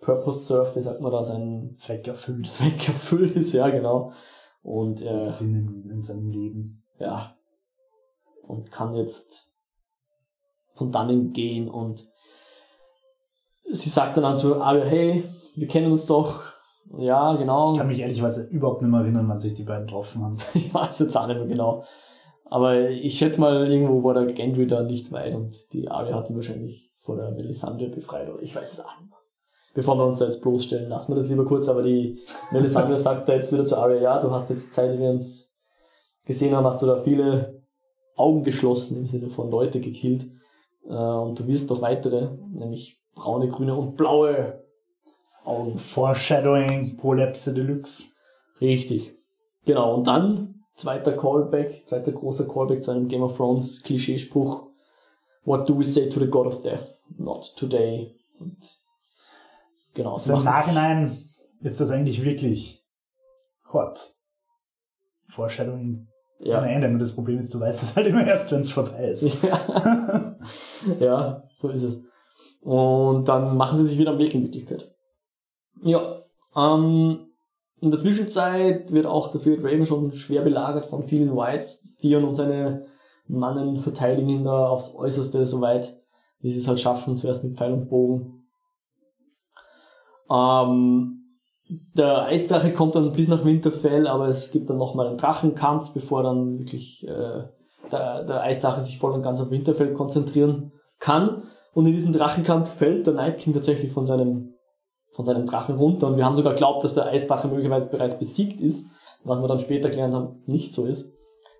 Purpose Surf, wie sagt man da, seinen Zweck erfüllt. Zweck erfüllt ist, ja genau. Und er, Sinn in, in seinem Leben. ja, und kann jetzt von dannen gehen und sie sagt dann an zu Arya, hey, wir kennen uns doch. Ja, genau. Ich kann mich ehrlicherweise überhaupt nicht mehr erinnern, wann sich die beiden getroffen haben. ich weiß jetzt auch nicht mehr genau. Aber ich schätze mal, irgendwo war der Gendry da nicht weit und die Arya hat ihn wahrscheinlich vor der Melisandre befreit, oder ich weiß es auch nicht mehr. Bevor wir uns da jetzt bloßstellen, lassen wir das lieber kurz, aber die Melisandre sagt da jetzt wieder zu Arya, ja, du hast jetzt Zeit, wir uns gesehen haben, hast du da viele Augen geschlossen, im Sinne von Leute gekillt. Äh, und du wirst noch weitere, nämlich braune, grüne und blaue Augen. Foreshadowing, Prolepse Deluxe. Richtig. Genau, und dann zweiter Callback, zweiter großer Callback zu einem Game of Thrones Klischeespruch. What do we say to the God of Death? Not today. Und genau. So Im Nachhinein ist das eigentlich wirklich hot. Foreshadowing ja. ohne Ende. Nur das Problem ist, du weißt es halt immer erst, wenn es vorbei ist. Ja. ja, so ist es. Und dann machen sie sich wieder am Weg in Wirklichkeit. Ja. Ähm, in der Zwischenzeit wird auch der Fred Raven schon schwer belagert von vielen Whites. Theon und seine Mannen verteidigen ihn da aufs Äußerste, soweit wie sie es halt schaffen, zuerst mit Pfeil und Bogen. Ähm, der Eisdrache kommt dann bis nach Winterfell, aber es gibt dann nochmal einen Drachenkampf, bevor dann wirklich äh, der, der Eisdrache sich voll und ganz auf Winterfell konzentrieren kann. Und in diesem Drachenkampf fällt der Night King tatsächlich von seinem von seinem Drachen runter und wir haben sogar glaubt, dass der Eisdrache möglicherweise bereits besiegt ist, was wir dann später gelernt haben, nicht so ist.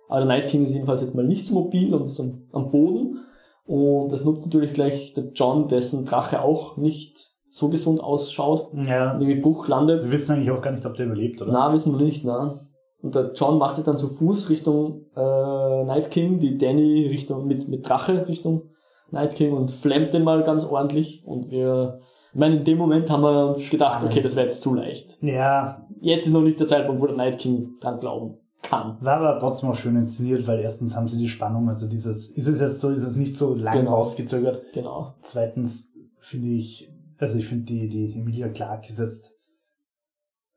Aber der Night King ist jedenfalls jetzt mal nicht so mobil und ist am, am Boden und das nutzt natürlich gleich der John, dessen Drache auch nicht so gesund ausschaut, ja. irgendwie Bruch landet. Wir wissen eigentlich auch gar nicht, ob der überlebt, oder? Na, wissen wir nicht, na. Und der John macht sich dann zu Fuß Richtung äh, Night King, die Danny Richtung mit, mit Drache Richtung Night King und flammt den mal ganz ordentlich und wir ich meine, in dem Moment haben wir uns gedacht, okay, das wäre jetzt zu leicht. Ja. Jetzt ist noch nicht der Zeitpunkt, wo der Night King dran glauben kann. War aber trotzdem auch schön inszeniert, weil erstens haben sie die Spannung, also dieses, ist es jetzt so, ist es nicht so lang genau. rausgezögert. Genau. Zweitens finde ich, also ich finde die, die Emilia Clark ist jetzt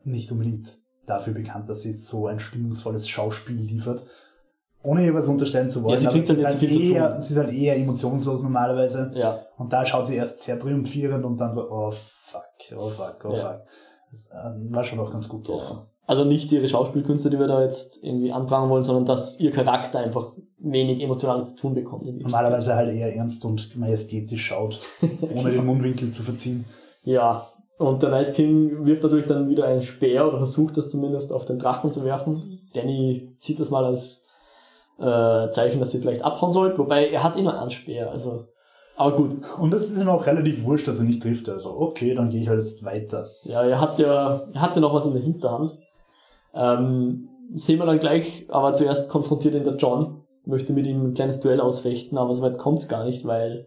nicht unbedingt dafür bekannt, dass sie so ein stimmungsvolles Schauspiel liefert ohne ihr was unterstellen zu wollen. Ja, sie kriegt halt, halt viel eher, Sie ist halt eher emotionslos normalerweise. Ja. Und da schaut sie erst sehr triumphierend und dann so, oh fuck, oh fuck, oh ja. fuck. Das äh, war schon auch ganz gut drauf. Ja. Also nicht ihre Schauspielkünste, die wir da jetzt irgendwie anbringen wollen, sondern dass ihr Charakter einfach wenig emotionales zu tun bekommt. Normalerweise halt eher ernst und majestätisch schaut, ohne den Mundwinkel zu verziehen. Ja, und der Night King wirft natürlich dann wieder einen Speer oder versucht das zumindest auf den Drachen zu werfen. Danny sieht das mal als äh, Zeichen, dass sie vielleicht abhauen sollte, wobei er hat immer einen Speer, also. Aber gut. Und das ist ihm auch relativ wurscht, dass er nicht trifft. Also, okay, dann gehe ich halt jetzt weiter. Ja, er hat ja, er hatte noch was in der Hinterhand. Ähm, sehen wir dann gleich, aber zuerst konfrontiert ihn der John, möchte mit ihm ein kleines Duell ausfechten, aber soweit kommt es gar nicht, weil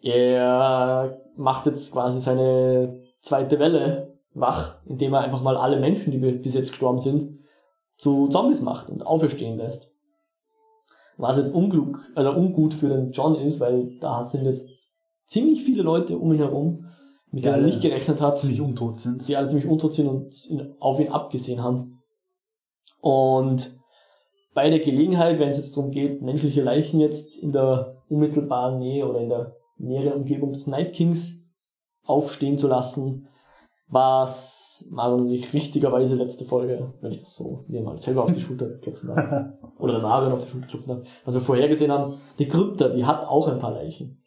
er macht jetzt quasi seine zweite Welle wach, indem er einfach mal alle Menschen, die bis jetzt gestorben sind, zu Zombies macht und auferstehen lässt. Was jetzt unglück, also ungut für den John ist, weil da sind jetzt ziemlich viele Leute um ihn herum, mit denen er nicht gerechnet hat. Ziemlich untot sind. Die alle ziemlich untot sind und auf ihn abgesehen haben. Und bei der Gelegenheit, wenn es jetzt darum geht, menschliche Leichen jetzt in der unmittelbaren Nähe oder in der näheren Umgebung des Night Kings aufstehen zu lassen, was Marion und ich richtigerweise letzte Folge, wenn ich das so mir mal selber auf die Schulter klopfen darf, oder der Marion auf die Schulter klopfen darf, was wir vorher gesehen haben, die Krypta, die hat auch ein paar Leichen.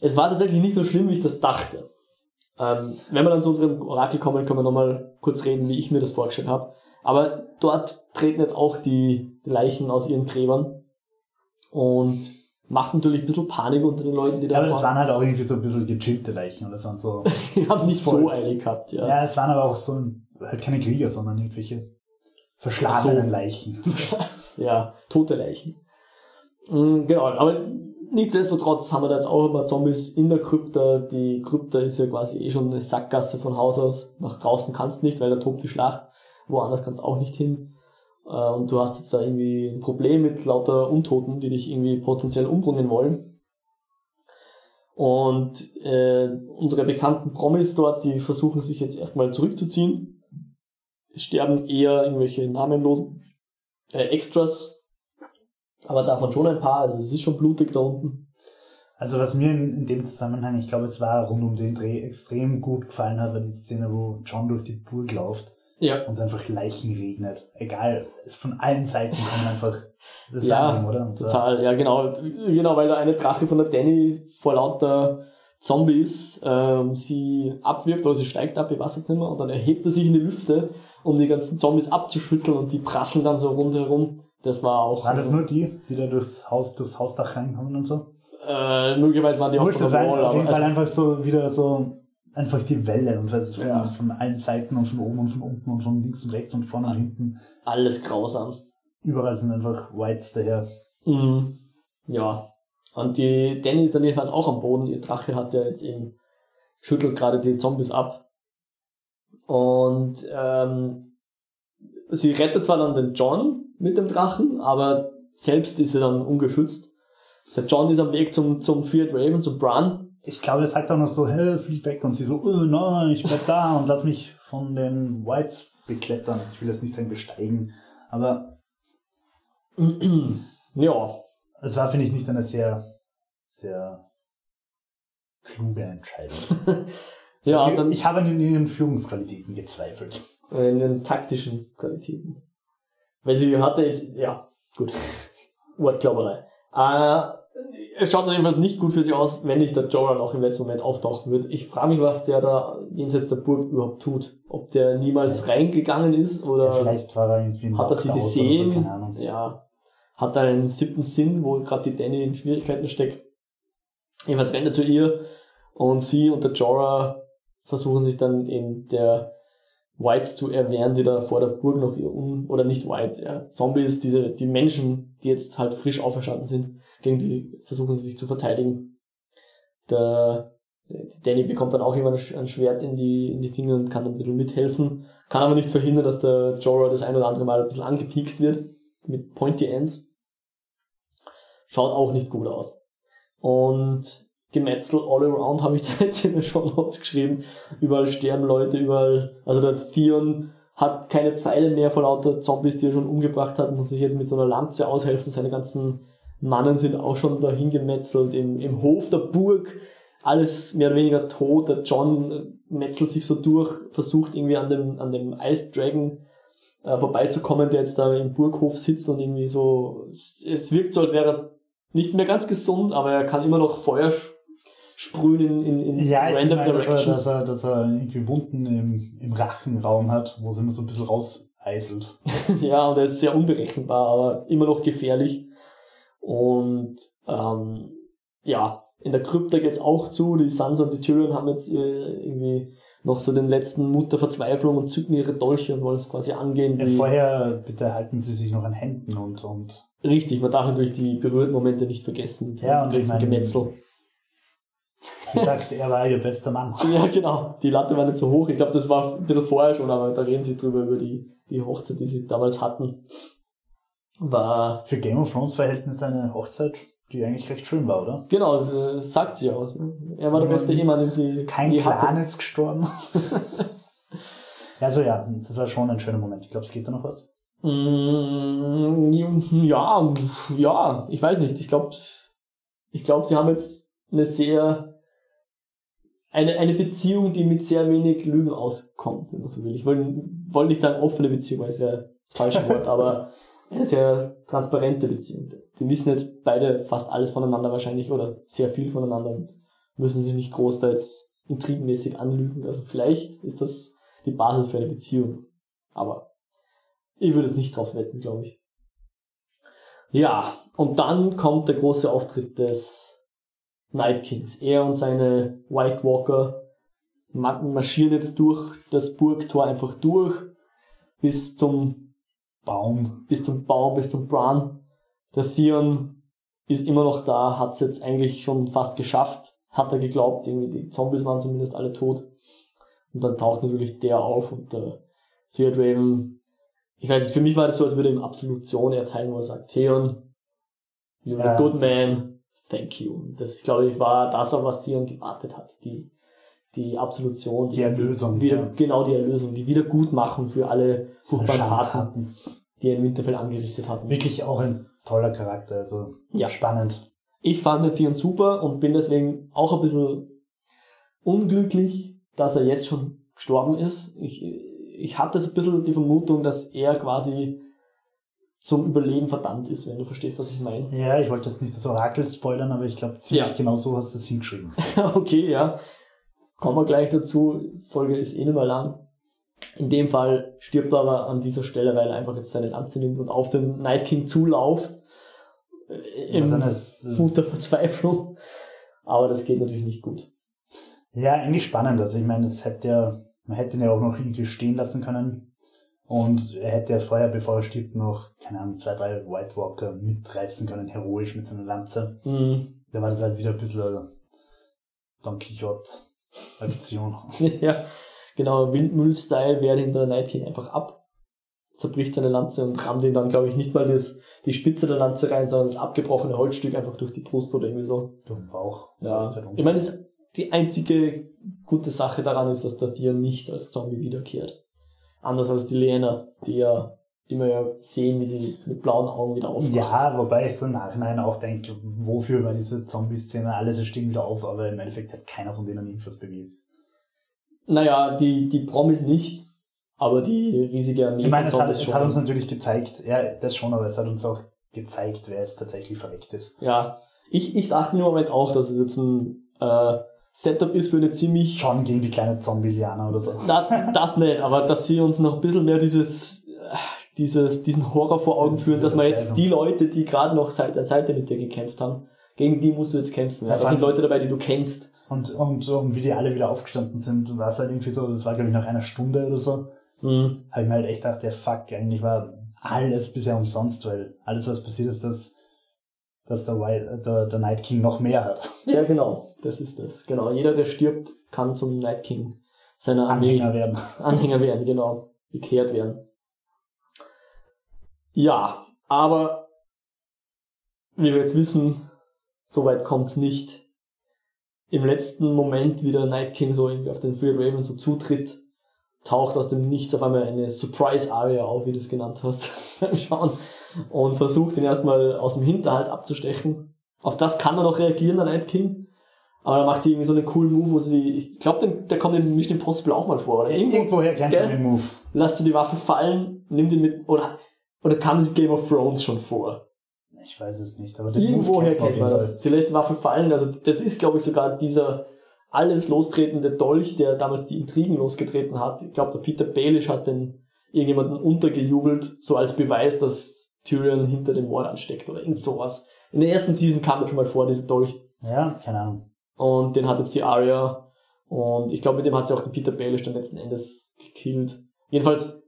Es war tatsächlich nicht so schlimm, wie ich das dachte. Ähm, wenn wir dann zu unserem Orakel kommen, können wir nochmal kurz reden, wie ich mir das vorgestellt habe. Aber dort treten jetzt auch die Leichen aus ihren Gräbern und macht natürlich ein bisschen Panik unter den Leuten, die da Ja, aber das waren halt auch irgendwie so ein bisschen gechillte Leichen oder so. so die haben es nicht so eilig gehabt, ja. Ja, es waren aber auch so, halt keine Krieger, sondern irgendwelche verschlafenen so. Leichen. ja, tote Leichen. Mhm, genau, aber nichtsdestotrotz haben wir da jetzt auch immer Zombies in der Krypta. Die Krypta ist ja quasi eh schon eine Sackgasse von Haus aus. Nach draußen kannst du nicht, weil da tobt die Schlacht. Woanders kannst du auch nicht hin. Äh, und du hast jetzt da irgendwie ein Problem mit lauter Untoten, die dich irgendwie potenziell umbringen wollen. Und äh, unsere bekannten Promis dort, die versuchen sich jetzt erstmal zurückzuziehen. Es sterben eher irgendwelche namenlosen äh, Extras, aber davon schon ein paar, also es ist schon blutig da unten. Also was mir in, dem Zusammenhang, ich glaube, es war rund um den Dreh extrem gut gefallen hat, war die Szene, wo John durch die Burg läuft ja. und es einfach Leichen regnet. Egal, von allen Seiten kommen einfach das ja, Landing, oder? total, ja genau, genau, weil da eine Drache von der Danny vor lauter Zombies ähm, sie abwirft oder sie steigt ab, ich weiß es nicht mehr, und dann erhebt er sich in die Lüfte, um die ganzen Zombies abzuschütteln und die prasseln dann so rundherum. Das war auch. War das nur die, die da durchs Haus, durchs Hausdach reinkommen und so? Äh, möglicherweise waren die auch von der Wall, Auf jeden Fall also, einfach so wieder so einfach die Welle und weißt, von, ja. von allen Seiten und von oben und von unten und von links und rechts und vorne und hinten. Alles grausam. Überall sind einfach Whites daher. Mhm. Ja. Und die Danny ist dann jedenfalls auch am Boden. Die Drache hat ja jetzt eben schüttelt gerade die Zombies ab. Und ähm, sie rettet zwar dann den John mit dem Drachen, aber selbst ist sie dann ungeschützt. Der John ist am Weg zum, zum Fiat Raven, zum Bran. Ich glaube, er sagt auch noch so, hey, flieg weg. Und sie so, oh nein, ich bleib da und lass mich von den Whites beklettern. Ich will jetzt nicht sagen besteigen, aber ja. Es war, finde ich, nicht eine sehr, sehr kluge Entscheidung. ja, ich, dann, ich habe in ihren Führungsqualitäten gezweifelt. In den taktischen Qualitäten. Weil sie hatte jetzt, ja, gut. Wortglauberei. Äh, es schaut jedenfalls nicht gut für sie aus, wenn nicht der Jorah noch im letzten Moment auftauchen wird. Ich frage mich, was der da jenseits der Burg überhaupt tut. Ob der niemals ja, reingegangen ist oder ja, vielleicht war er irgendwie hat er sie gesehen. So, ja, hat er einen siebten Sinn, wo gerade die Danny in Schwierigkeiten steckt. Jedenfalls rennt er zu ihr und sie und der Jorah versuchen sich dann in der Whites zu erwehren, die da vor der Burg noch ihr un oder nicht Whites, ja, Zombies, diese die Menschen, die jetzt halt frisch auferstanden sind, gegen die versuchen sie sich zu verteidigen. Der Danny bekommt dann auch immer ein Schwert in die, in die Finger und kann dann ein bisschen mithelfen, kann aber nicht verhindern, dass der Jorah das ein oder andere Mal ein bisschen angepiekst wird mit Pointy Ends. Schaut auch nicht gut aus. Und Gemetzel all around habe ich da jetzt in den Show Notes geschrieben. Überall sterben Leute, überall, also der Theon hat keine Pfeile mehr vor lauter Zombies, die er schon umgebracht hat, muss sich jetzt mit so einer Lanze aushelfen. Seine ganzen Mannen sind auch schon dahin gemetzelt. Im, im Hof der Burg alles mehr oder weniger tot. Der John metzelt sich so durch, versucht irgendwie an dem, an dem Ice Dragon äh, vorbeizukommen, der jetzt da im Burghof sitzt und irgendwie so, es, es wirkt so, als wäre er nicht mehr ganz gesund, aber er kann immer noch Feuer sprühen in, in, in ja, random meine, Directions. Dass er, dass, er, dass er irgendwie Wunden im, im Rachenraum hat, wo es immer so ein bisschen rauseiselt. ja, und er ist sehr unberechenbar, aber immer noch gefährlich. Und ähm, ja, in der Krypta geht's auch zu. Die Sansa und die Tyrion haben jetzt äh, irgendwie noch so den letzten Mut der Verzweiflung und zücken ihre Dolche und wollen es quasi angehen. Ja, vorher bitte halten sie sich noch an Händen und, und. Richtig, man darf natürlich die berührten Momente nicht vergessen. Ja, und, mein, Gemetzel. Sie sagt, er war ihr bester Mann. ja, genau. Die Latte war nicht so hoch. Ich glaube, das war ein bisschen vorher schon, aber da reden sie drüber, über die, die Hochzeit, die sie damals hatten. War. Für Game of Thrones Verhältnisse eine Hochzeit, die eigentlich recht schön war, oder? Genau, das sagt sie aus. Er war der beste Ehemann, den sie. Kein Clan ist gestorben. also ja, das war schon ein schöner Moment. Ich glaube, es geht da noch was. Mm, ja, ja, ich weiß nicht. Ich glaube, ich glaube, sie haben jetzt eine sehr eine, eine Beziehung, die mit sehr wenig Lügen auskommt, wenn man so will. Ich wollte wollt nicht sagen offene Beziehung, weil es wäre das falsche Wort, aber eine sehr transparente Beziehung. Die wissen jetzt beide fast alles voneinander wahrscheinlich oder sehr viel voneinander und müssen sich nicht groß da jetzt intrigenmäßig anlügen. Also vielleicht ist das die Basis für eine Beziehung. Aber ich würde es nicht drauf wetten, glaube ich. Ja, und dann kommt der große Auftritt des Night Kings. Er und seine White Walker marschieren jetzt durch das Burgtor einfach durch bis zum Baum, bis zum Baum, bis zum Bran. Der Theon ist immer noch da, hat es jetzt eigentlich schon fast geschafft, hat er geglaubt, irgendwie die Zombies waren zumindest alle tot. Und dann taucht natürlich der auf und der Theon Draven, ich weiß nicht, für mich war das so, als würde ihm Absolution erteilen, wo er sagt, Theon, you're ja. a good man, Thank you. Das, glaube ich, war das, auf was Theon gewartet hat. Die, die Absolution. Die, die Erlösung. Wieder, ja. Genau, die Erlösung. Die Wiedergutmachung für alle furchtbaren Taten, die er in Winterfell angerichtet hatten. Wirklich auch ein toller Charakter, also ja. spannend. Ich fand den Theon super und bin deswegen auch ein bisschen unglücklich, dass er jetzt schon gestorben ist. Ich, ich hatte so ein bisschen die Vermutung, dass er quasi zum Überleben verdammt ist, wenn du verstehst, was ich meine. Ja, ich wollte jetzt nicht das Orakel spoilern, aber ich glaube, ziemlich ja. genau so hast du es hingeschrieben. okay, ja. Kommen wir gleich dazu. Folge ist eh nicht mehr lang. In dem Fall stirbt er aber an dieser Stelle, weil er einfach jetzt seine Lanze nimmt und auf den Night King zulauft. Äh, Im Mut der Verzweiflung. Aber das geht natürlich nicht gut. Ja, eigentlich spannend. Also ich meine, es hätte ja, man hätte ihn ja auch noch irgendwie stehen lassen können. Und er hätte ja vorher, bevor er stirbt, noch, keine Ahnung, zwei, drei White Walker mitreißen können, heroisch mit seiner Lanze. Mhm. Da war das halt wieder ein bisschen Don Quixote-Aktion. ja, genau, Windmüll-Style wäre hinter Night King einfach ab, zerbricht seine Lanze und rammt ihn dann, glaube ich, nicht mal das, die Spitze der Lanze rein, sondern das abgebrochene Holzstück einfach durch die Brust oder irgendwie so. Durch den Bauch. Ja. Ich meine, die einzige gute Sache daran ist, dass der Tier nicht als Zombie wiederkehrt. Anders als die Lena, die ja die wir ja sehen, wie sie mit blauen Augen wieder aufwacht. Ja, wobei ich so im Nachhinein auch denke, wofür war diese Zombie-Szene, alle stehen wieder auf, aber im Endeffekt hat keiner von denen irgendwas bewegt. Naja, die, die Promis nicht, aber die riesige Armee ich meine, es, hat, es hat uns natürlich gezeigt, ja, das schon, aber es hat uns auch gezeigt, wer es tatsächlich verreckt ist. Ja, ich, ich dachte im Moment auch, dass es jetzt ein äh, Setup ist für eine ziemlich. Schon gegen die kleine Zombie-Liana oder so. Na, das nicht, aber dass sie uns noch ein bisschen mehr dieses, dieses, diesen Horror vor Augen führen, dass man jetzt die Leute, die gerade noch Seite an Seite mit dir gekämpft haben, gegen die musst du jetzt kämpfen. Ja, da sind Leute dabei, die du kennst. Und, und, und wie die alle wieder aufgestanden sind, war es halt irgendwie so, das war glaube ich nach einer Stunde oder so. Mhm. Habe ich mir halt echt gedacht, der Fuck, eigentlich war alles bisher umsonst, weil alles, was passiert ist, dass dass der, Wild, der, der Night King noch mehr hat. Ja, genau. Das ist das. Genau. Jeder, der stirbt, kann zum Night King seiner Armee Anhänger werden. Anhänger werden, genau. Bekehrt werden. Ja, aber wie wir jetzt wissen, so weit kommt's nicht. Im letzten Moment, wie der Night King so irgendwie auf den Free Raven so zutritt, taucht aus dem Nichts auf einmal eine Surprise-Aria auf, wie du es genannt hast, Schauen, und versucht ihn erstmal aus dem Hinterhalt abzustechen. Auf das kann er noch reagieren, der Night King. Aber dann macht sie irgendwie so einen coolen Move, wo sie, ich glaube, der kommt in Mission Impossible auch mal vor, oder? Irgendwo, Irgendwoher kennt man den Move. Lasst sie die Waffe fallen, nimmt ihn mit, oder, oder kam es Game of Thrones schon vor? Ich weiß es nicht, aber Irgendwoher kennt man das. Sie lässt die Waffe fallen, also das ist, glaube ich, sogar dieser, alles lostretende Dolch, der damals die Intrigen losgetreten hat. Ich glaube, der Peter Baelish hat den irgendjemanden untergejubelt, so als Beweis, dass Tyrion hinter dem Mord ansteckt oder irgend sowas. In der ersten Season kam das schon mal vor, dieser Dolch. Ja, keine Ahnung. Und den hat jetzt die Arya und ich glaube, mit dem hat sie auch der Peter Baelish dann letzten Endes gekillt. Jedenfalls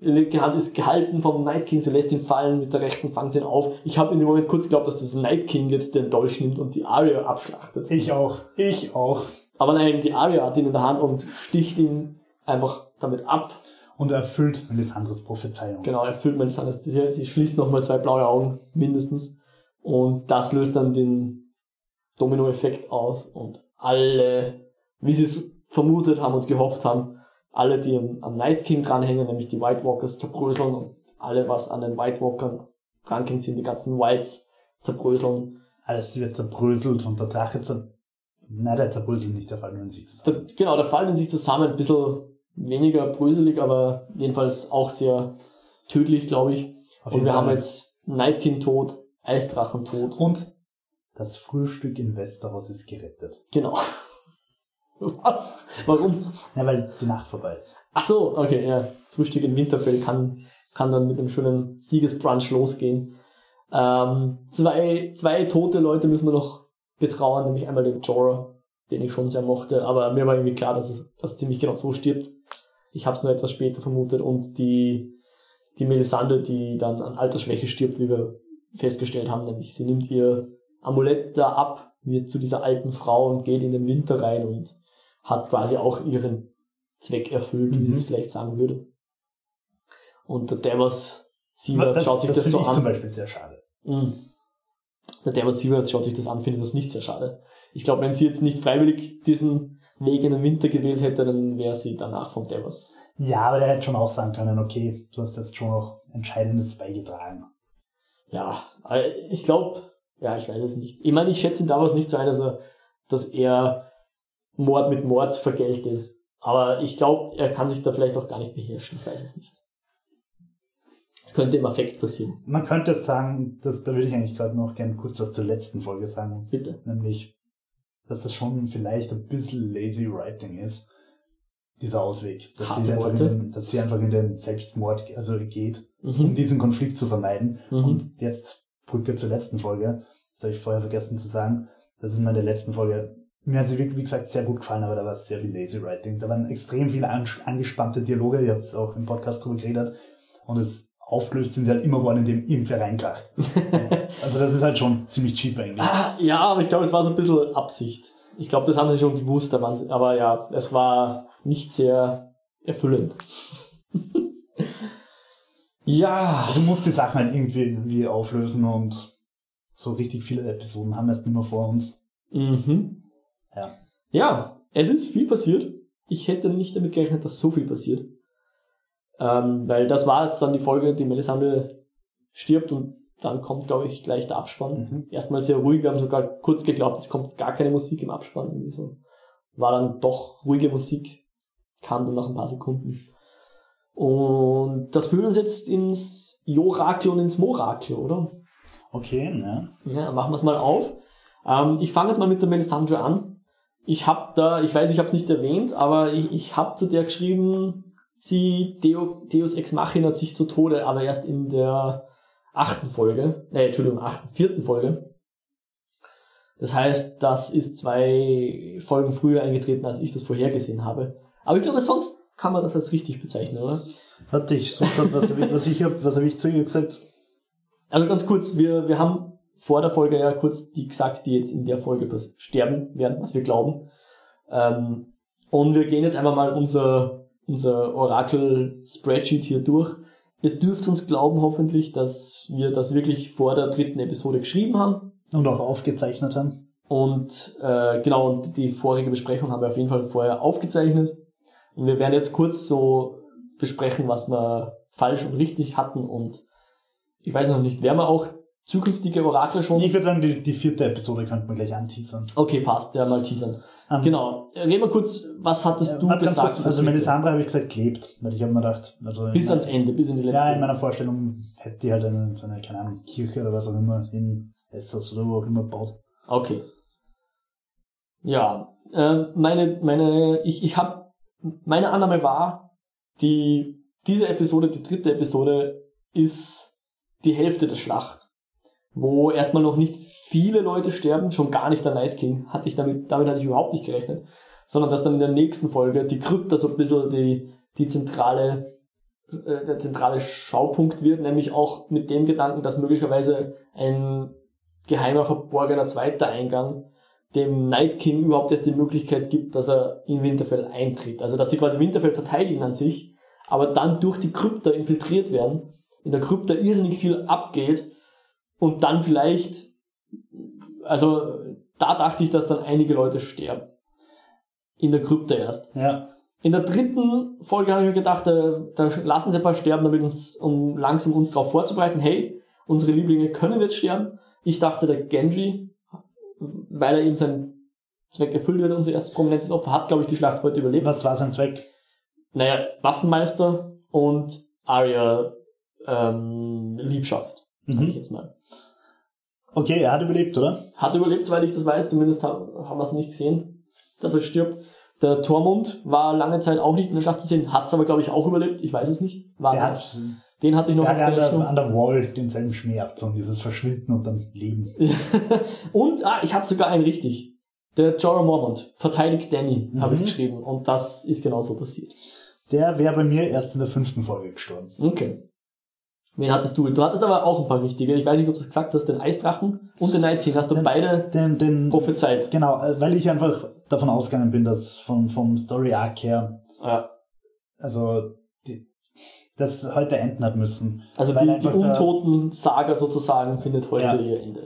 linke Hand ist gehalten vom Night King, sie lässt ihn fallen, mit der rechten fangt sie ihn auf. Ich habe in dem Moment kurz geglaubt, dass das Night King jetzt den Dolch nimmt und die Arya abschlachtet. Ich auch, ich auch. Aber nein, die Arya hat ihn in der Hand und sticht ihn einfach damit ab. Und erfüllt Melisandres Prophezeiung. Genau, erfüllt Melisandres. Sie schließt nochmal zwei blaue Augen, mindestens. Und das löst dann den Domino-Effekt aus und alle, wie sie es vermutet haben und gehofft haben, alle, die am, Night King dranhängen, nämlich die White Walkers, zerbröseln und alle, was an den White Walkern dranhängt, sind die ganzen Whites zerbröseln. Alles wird zerbröselt und der Drache zer... Nein, der zerbröselt nicht, der fällt nur in sich zusammen. Der, genau, der fällt in sich zusammen, ein bisschen weniger bröselig, aber jedenfalls auch sehr tödlich, glaube ich. Auf und wir Fall. haben jetzt Night King tot, Eisdrachen tot. Und das Frühstück in Westeros ist gerettet. Genau. Was? Warum? Ja, weil die Nacht vorbei ist. Ach so, okay, ja. Frühstück in Winterfell kann, kann dann mit einem schönen Siegesbrunch losgehen. Ähm, zwei, zwei tote Leute müssen wir noch betrauern, nämlich einmal den Jorah, den ich schon sehr mochte, aber mir war irgendwie klar, dass es dass ziemlich genau so stirbt. Ich habe es nur etwas später vermutet und die, die Melisande, die dann an Altersschwäche stirbt, wie wir festgestellt haben, nämlich sie nimmt ihr Amulett da ab, wird zu dieser alten Frau und geht in den Winter rein und hat quasi auch ihren Zweck erfüllt, mhm. wie sie es vielleicht sagen würde. Und der Davos Sievert schaut sich das, das so an. zum Beispiel sehr schade. Mhm. Der Davos Sievert schaut sich das an, findet das nicht sehr schade. Ich glaube, wenn sie jetzt nicht freiwillig diesen Weg in den Winter gewählt hätte, dann wäre sie danach vom Davos. Ja, aber der hätte schon auch sagen können, okay, du hast jetzt schon noch Entscheidendes beigetragen. Ja, ich glaube, ja, ich weiß es nicht. Ich meine, ich schätze ihn damals nicht so ein, dass er, dass er Mord mit Mord vergeltet. Aber ich glaube, er kann sich da vielleicht auch gar nicht beherrschen. Ich weiß es nicht. Es könnte im Affekt passieren. Man könnte jetzt sagen, dass, da würde ich eigentlich gerade noch gerne kurz was zur letzten Folge sagen. Bitte. Nämlich, dass das schon vielleicht ein bisschen lazy writing ist, dieser Ausweg. Dass, sie einfach, in den, dass sie einfach in den Selbstmord also geht, mhm. um diesen Konflikt zu vermeiden. Mhm. Und jetzt Brücke zur letzten Folge. Das habe ich vorher vergessen zu sagen. Das ist meine letzten Folge. Mir hat sie, wie gesagt, sehr gut gefallen, aber da war es sehr viel Lazy Writing. Da waren extrem viele angespannte Dialoge. Ihr habt es auch im Podcast drüber geredet. Und es aufgelöst sind sie halt immer geworden, indem irgendwer reinkracht. also das ist halt schon ziemlich cheap eigentlich. Ah, ja, aber ich glaube, es war so ein bisschen Absicht. Ich glaube, das haben sie schon gewusst, aber ja, es war nicht sehr erfüllend. ja. Du musst die Sachen halt irgendwie, auflösen und so richtig viele Episoden haben wir jetzt nicht mehr vor uns. Mhm. Ja. Ja, es ist viel passiert. Ich hätte nicht damit gerechnet, dass so viel passiert. Ähm, weil das war jetzt dann die Folge, die Melisande stirbt und dann kommt, glaube ich, gleich der Abspann. Mhm. Erstmal sehr ruhig, wir haben sogar kurz geglaubt, es kommt gar keine Musik im Abspann. Irgendwie so. War dann doch ruhige Musik, kam dann nach ein paar Sekunden. Und das führt uns jetzt ins Jorakel und ins Morakel, oder? Okay, ja. Ja, machen wir es mal auf. Ähm, ich fange jetzt mal mit der Melisandre an. Ich habe da, ich weiß, ich habe es nicht erwähnt, aber ich, ich habe zu der geschrieben, sie Deo, Deus Ex Machina sich zu Tode, aber erst in der achten Folge, äh, Entschuldigung, achten, vierten Folge. Das heißt, das ist zwei Folgen früher eingetreten, als ich das vorhergesehen habe. Aber ich glaube, sonst kann man das als richtig bezeichnen, oder? Warte, ich suche was, was ich habe, was habe ich zu ihr gesagt? Also ganz kurz, wir, wir haben vor der Folge ja kurz die gesagt, die jetzt in der Folge sterben werden, was wir glauben. Ähm, und wir gehen jetzt einfach mal unser unser Oracle-Spreadsheet hier durch. Ihr dürft uns glauben hoffentlich, dass wir das wirklich vor der dritten Episode geschrieben haben. Und auch aufgezeichnet haben. Und äh, genau, und die vorige Besprechung haben wir auf jeden Fall vorher aufgezeichnet. Und wir werden jetzt kurz so besprechen, was wir falsch und richtig hatten. Und ich weiß noch nicht, werden wir auch zukünftige Orakel schon. Ich würde sagen, die, die vierte Episode könnten wir gleich anteasern. Okay, passt, ja, mal teasern. Um, ähm, genau. Reden wir kurz, was hattest ja, du gesagt? Kurz, also Melisandre habe ich gesagt, klebt. Weil ich habe mir gedacht, also. Bis ans Ende, bis in die letzte. Ja, in meiner Vorstellung hätte die halt eine, so eine, keine Ahnung, Kirche oder was auch immer in Essos oder wo auch immer baut. Okay. Ja, äh, meine, meine, ich, ich habe, meine Annahme war, die, diese Episode, die dritte Episode, ist die Hälfte der Schlacht wo erstmal noch nicht viele Leute sterben, schon gar nicht der Night King, hatte ich damit, damit hatte ich überhaupt nicht gerechnet, sondern dass dann in der nächsten Folge die Krypta so ein bisschen die, die zentrale, äh, der zentrale Schaupunkt wird, nämlich auch mit dem Gedanken, dass möglicherweise ein geheimer, verborgener zweiter Eingang dem Night King überhaupt erst die Möglichkeit gibt, dass er in Winterfell eintritt. Also dass sie quasi Winterfell verteidigen an sich, aber dann durch die Krypta infiltriert werden, in der Krypta irrsinnig viel abgeht und dann vielleicht, also da dachte ich, dass dann einige Leute sterben. In der Krypta erst. Ja. In der dritten Folge habe ich mir gedacht, da, da lassen sie ein paar sterben, damit uns, um langsam uns darauf vorzubereiten, hey, unsere Lieblinge können jetzt sterben. Ich dachte, der Genji, weil er eben sein Zweck erfüllt wird, unser erstes prominentes Opfer, hat, glaube ich, die Schlacht heute überlebt. Was war sein Zweck? Naja, Waffenmeister und Arya ähm, Liebschaft, sag mhm. ich jetzt mal. Okay, er hat überlebt, oder? Hat überlebt, soweit ich das weiß. Zumindest haben, wir es nicht gesehen, dass er stirbt. Der Tormund war lange Zeit auch nicht in der Schlacht zu sehen, hat es aber, glaube ich, auch überlebt. Ich weiß es nicht. War der hat, den hatte ich noch der auf der, der Rechnung. an der Wall denselben Schmäh abzogen, dieses Verschwinden und dann Leben. und, ah, ich hatte sogar einen richtig. Der Jorah Mormont verteidigt Danny, mhm. habe ich geschrieben. Und das ist genau so passiert. Der wäre bei mir erst in der fünften Folge gestorben. Okay. Wen hattest du? Du hattest aber auch ein paar richtige. Ich weiß nicht, ob du es gesagt hast, den Eisdrachen und den Night King. Hast du den, beide den, den, prophezeit? Genau, äh, weil ich einfach davon ausgegangen bin, dass vom, vom Story Arc her, ja. also die, das heute enden hat müssen. Also die, die Untoten-Saga sozusagen findet heute ja, ihr Ende.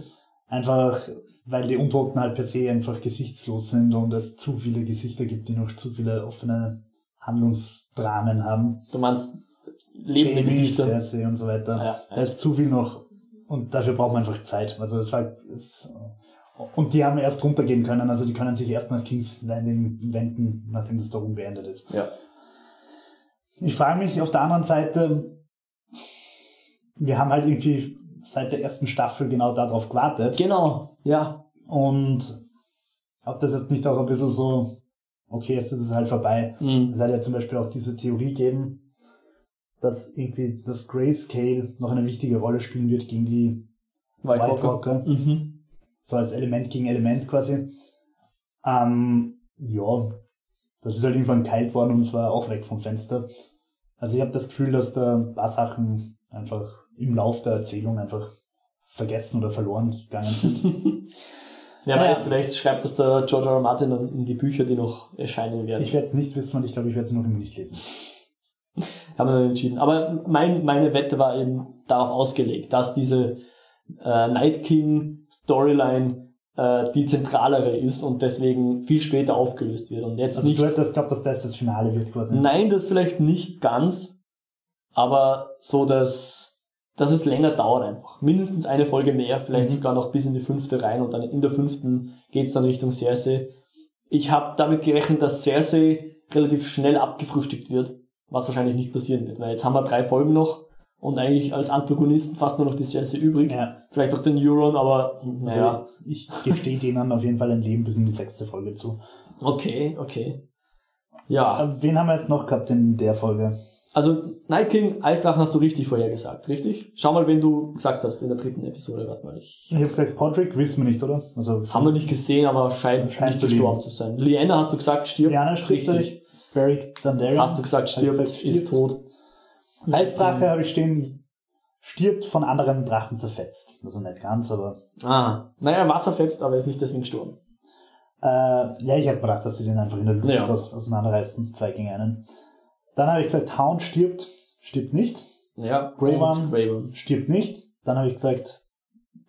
Einfach, weil die Untoten halt per se einfach gesichtslos sind und es zu viele Gesichter gibt, die noch zu viele offene Handlungsdramen haben. Du meinst lebende Jamie, Gesichter. Cersei und so weiter. Ja, ja. Da ist zu viel noch und dafür braucht man einfach Zeit. Also das war, ist, und die haben erst runtergehen können, also die können sich erst nach King's Landing wenden, nachdem das darum beendet ist. Ja. Ich frage mich auf der anderen Seite, wir haben halt irgendwie seit der ersten Staffel genau darauf gewartet. Genau, ja. Und ob das jetzt nicht auch ein bisschen so, okay, jetzt ist es halt vorbei. Mhm. Es hat ja zum Beispiel auch diese Theorie gegeben, dass irgendwie das Grayscale noch eine wichtige Rolle spielen wird gegen die White White Walker. Mhm. So als Element gegen Element quasi. Ähm, ja, das ist halt irgendwann kalt worden und es war auch weg vom Fenster. Also ich habe das Gefühl, dass da ein paar Sachen einfach im Lauf der Erzählung einfach vergessen oder verloren gegangen sind. Wer Ja, weiß, ja. vielleicht schreibt das der George R. R. Martin in die Bücher, die noch erscheinen werden. ich werde es nicht wissen und ich glaube, ich werde es noch nicht lesen. Haben wir dann entschieden. Aber mein, meine Wette war eben darauf ausgelegt, dass diese äh, Night King Storyline äh, die zentralere ist und deswegen viel später aufgelöst wird. Und jetzt Also nicht. du hättest glaubt, dass das das Finale wird quasi. Nein, das vielleicht nicht ganz, aber so, dass, dass es länger dauert einfach. Mindestens eine Folge mehr, vielleicht Mhm. sogar noch bis in die fünfte rein und dann in der fünften geht's dann Richtung Cersei. Ich habe damit gerechnet, dass Cersei relativ schnell abgefrühstückt wird, was wahrscheinlich nicht passieren wird, weil jetzt haben wir drei Folgen noch und eigentlich als Antagonisten fast nur noch die Cersei übrig. Ja. Vielleicht auch den Euron, aber Also naja, ich gestehe denen auf jeden Fall ein Leben bis in die sechste Folge zu. okay, okay. Ja, Aber wen haben wir jetzt noch gehabt in der Folge? Also Night King, Eisdrachen hast du richtig vorhergesagt, richtig? Schau mal, wen du gesagt hast in der dritten Episode. Warte mal, ich Ich habe gesagt, Podrick wissen wir nicht, oder? Also haben wir nicht gesehen, aber scheint, Scheint nicht zu verstorben leben. zu sein. Liana hast du gesagt, stirbt. Diana stirbt richtig. Beric Dondarrion. Hast du gesagt, stirbt, gesagt, ist tot. Eisdrache habe ich stehen, stirbt von anderen Drachen zerfetzt. Also nicht ganz, aber Ah, naja, er war zerfetzt, aber er ist nicht deswegen gestorben. äh, ja, ich habe gedacht, dass sie den einfach in der Luft Ja. aus- auseinanderreißen, zwei gegen einen. Dann habe ich gesagt, Hound stirbt, stirbt nicht, Ja, Grey und Worm. Grey Worm. stirbt nicht. Dann habe ich gesagt,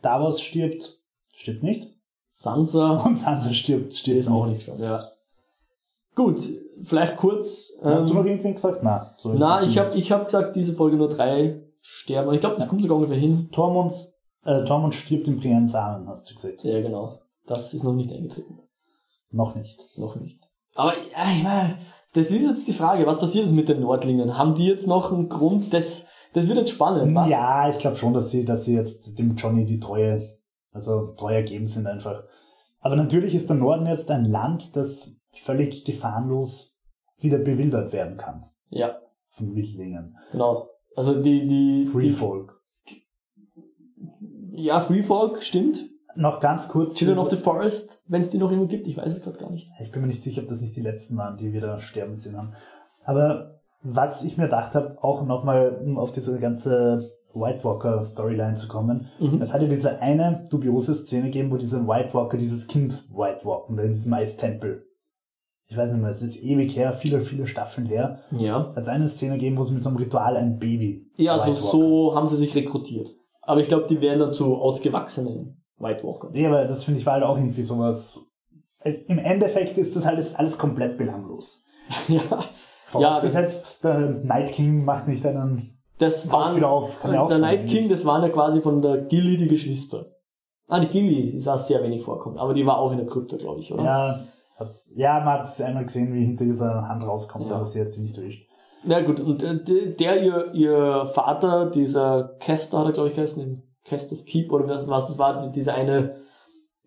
Davos stirbt, stirbt nicht. Sansa Und Sansa stirbt, stirbt ist auch nicht. Ja. Gut, vielleicht kurz. Hast ähm, du noch irgendwen gesagt? Na, so das ich habe ich hab gesagt, diese Folge nur drei sterben. Ich glaube, das kommt sogar ungefähr hin. Tormund, äh, Tormund stirbt im Brian Samen, hast du gesagt. Ja, genau. Das ist noch nicht eingetreten. Noch nicht. Noch nicht. Aber ja, ich meine, das ist jetzt die Frage, was passiert jetzt mit den Nordlingen? Haben die jetzt noch einen Grund? Das, das wird jetzt spannend. Was? Ja, ich glaube schon, dass sie, dass sie jetzt dem Johnny die Treue, also treu ergeben sind einfach. Aber natürlich ist der Norden jetzt ein Land, das völlig gefahrenlos wieder bewildert werden kann. Ja, Von Wildlingen. genau. Also die, die, Free die Folk. ja, Free Folk, stimmt. Noch ganz kurz. Children of the Forest, wenn es die noch immer gibt, ich weiß es gerade gar nicht. Ich bin mir nicht sicher, ob das nicht die letzten waren, die wir da sterben haben. Aber was ich mir gedacht habe, auch nochmal, um auf diese ganze White Walker Storyline zu kommen. Mhm. Es hat ja diese eine dubiose Szene gegeben, wo dieser White Walker dieses Kind White Walken, in diesem Eistempel. Ich weiß nicht mehr, es ist ewig her, viele, viele Staffeln her. Ja. Hat es eine Szene gegeben, wo sie mit so einem Ritual ein Baby. Ja, so, White Walker- so haben sie sich rekrutiert. Aber ich glaube, die werden dann zu ausgewachsenen White Walker. Nee, aber das finde ich war halt auch irgendwie sowas. Es, Im Endeffekt ist das alles, alles komplett belanglos. ja, Vorausgesetzt, der Night King macht nicht einen das Taucht waren, wieder auf, kann ja auch der sein, Night King, das waren ja quasi von der Gilly die Geschwister. Ah, die Gilly, die sah sehr wenig vorkommen, aber die war auch in der Krypta, glaube ich, oder? Ja, hat's, ja, man hat es einmal gesehen, wie hinter dieser Hand rauskommt, Ja. aber sie hat sie nicht erwischt. Ja gut, und äh, der, ihr, ihr Vater, dieser Kester hat er, glaube ich, geheißen, Kester's Keep oder was, das war, dieser eine,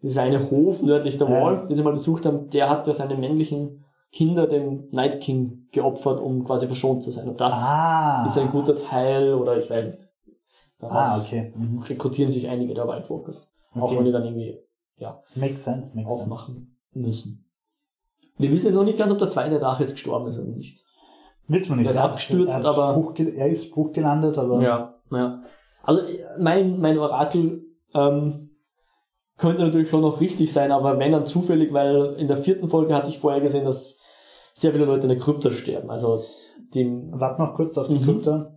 dieser eine Hof nördlich der Ja. Wall, den sie mal besucht haben, der hat ja seine männlichen Kinder dem Night King geopfert, um quasi verschont zu sein. Und das ah, ist ein guter Teil, oder ich weiß nicht. Daraus ah, okay. Mhm. rekrutieren sich einige der White Walkers. Auch Okay. wenn die dann irgendwie Makes sense, makes sense. aufmachen müssen. Wir wissen jetzt noch nicht ganz, ob der zweite Drache jetzt gestorben ist oder nicht. Wissen wir nicht. Der ist Er abgestürzt, er aber- Bruch, er ist Bruch gelandet, aber Ja, ja. Also mein, mein Orakel ähm, könnte natürlich schon noch richtig sein, aber wenn dann zufällig, weil in der vierten Folge hatte ich vorher gesehen, dass sehr viele Leute in der Krypta sterben. Also dem, warte noch kurz auf die Mhm. Krypta.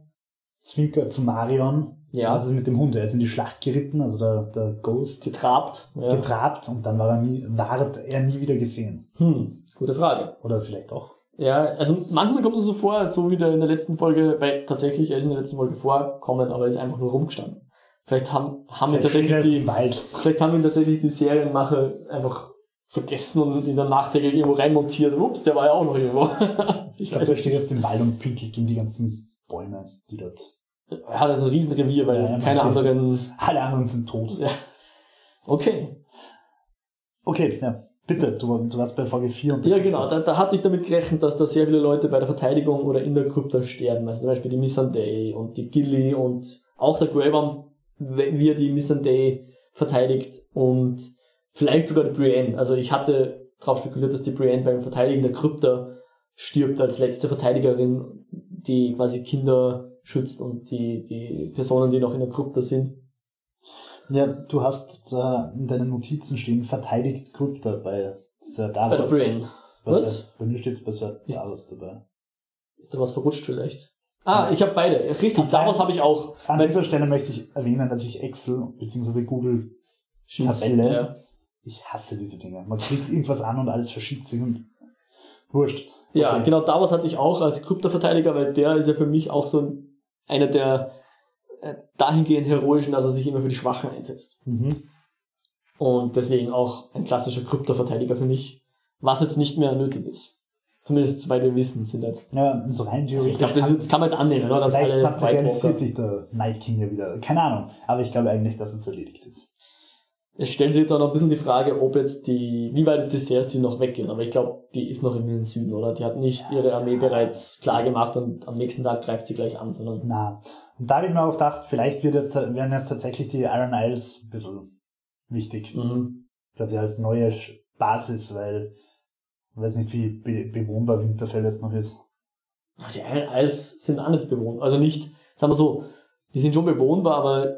Zwinker zu Marion. ja, Was ist mit dem Hund? Er ist in die Schlacht geritten, also der, der Ghost getrabt. Ja. getrabt und dann war er nie, ward er nie wieder gesehen. Hm, gute Frage. Oder vielleicht doch. Ja, also manchmal kommt es so vor, so wie der in der letzten Folge, weil tatsächlich, er ist in der letzten Folge vorkommen, aber er ist einfach nur rumgestanden. Vielleicht haben, haben wir tatsächlich die, vielleicht haben wir tatsächlich die Serienmacher einfach vergessen und in der nachträglich irgendwo reinmontiert. Ups, der war ja auch noch irgendwo. ich glaube, er steht jetzt im Wald und pinkelt gegen die ganzen Bäume, die dort. Er hat also ein Riesenrevier, weil ja, keine anderen. Alle anderen sind tot. Ja. Okay. Okay, ja. Bitte, du, du warst bei Folge 4 und Ja, genau, da, da hatte ich damit gerechnet, dass da sehr viele Leute bei der Verteidigung oder in der Krypta sterben. Also zum Beispiel die Missandei und die Gilly und auch der Greyworm, wie er die Missandei verteidigt und vielleicht sogar die Brienne. Also ich hatte darauf spekuliert, dass die Brienne beim Verteidigen der Krypta stirbt als letzte Verteidigerin, die quasi Kinder schützt und die, die Personen, die noch in der Krypta sind. Ja, du hast da in deinen Notizen stehen, verteidigt Krypta bei Sir Davos. Bei der Brienne. Was? Bei mir steht es bei Sir Davos dabei. Ist da was verrutscht vielleicht? Ah, ich habe beide. Richtig, Davos habe ich auch. An dieser Stelle möchte ich erwähnen, dass ich Excel bzw. Google Tabelle ja ich hasse diese Dinge. Man klickt irgendwas an und alles verschiebt sich und wurscht. Okay. Ja, genau, Davos hatte ich auch als Kryptoverteidiger, weil der ist ja für mich auch so einer der dahingehend heroischen, dass er sich immer für die Schwachen einsetzt. Mhm. Und deswegen auch ein klassischer Kryptoverteidiger für mich, was jetzt nicht mehr nötig ist. Zumindest soweit wir wissen, sind jetzt. Ja, so rein also Ich glaube, das, das, kann man jetzt annehmen, oder? Dass alle materialisiert sich der Night King ja wieder. Keine Ahnung. Aber ich glaube eigentlich, dass es erledigt ist. Es stellt sich jetzt auch noch ein bisschen die Frage, ob jetzt die, wie weit jetzt die Cersei noch weg ist. Aber ich glaube, die ist noch im Süden, oder? Die hat nicht ihre Armee bereits klar gemacht und am nächsten Tag greift sie gleich an, sondern. Na. Und da habe ich mir auch gedacht, vielleicht wird jetzt, werden jetzt tatsächlich die Iron Isles ein bisschen wichtig. Mhm. Quasi als neue Basis, weil ich weiß nicht, wie be bewohnbar Winterfell jetzt noch ist. Die Iron Isles sind auch nicht bewohnbar. Also nicht, sagen wir so, die sind schon bewohnbar, aber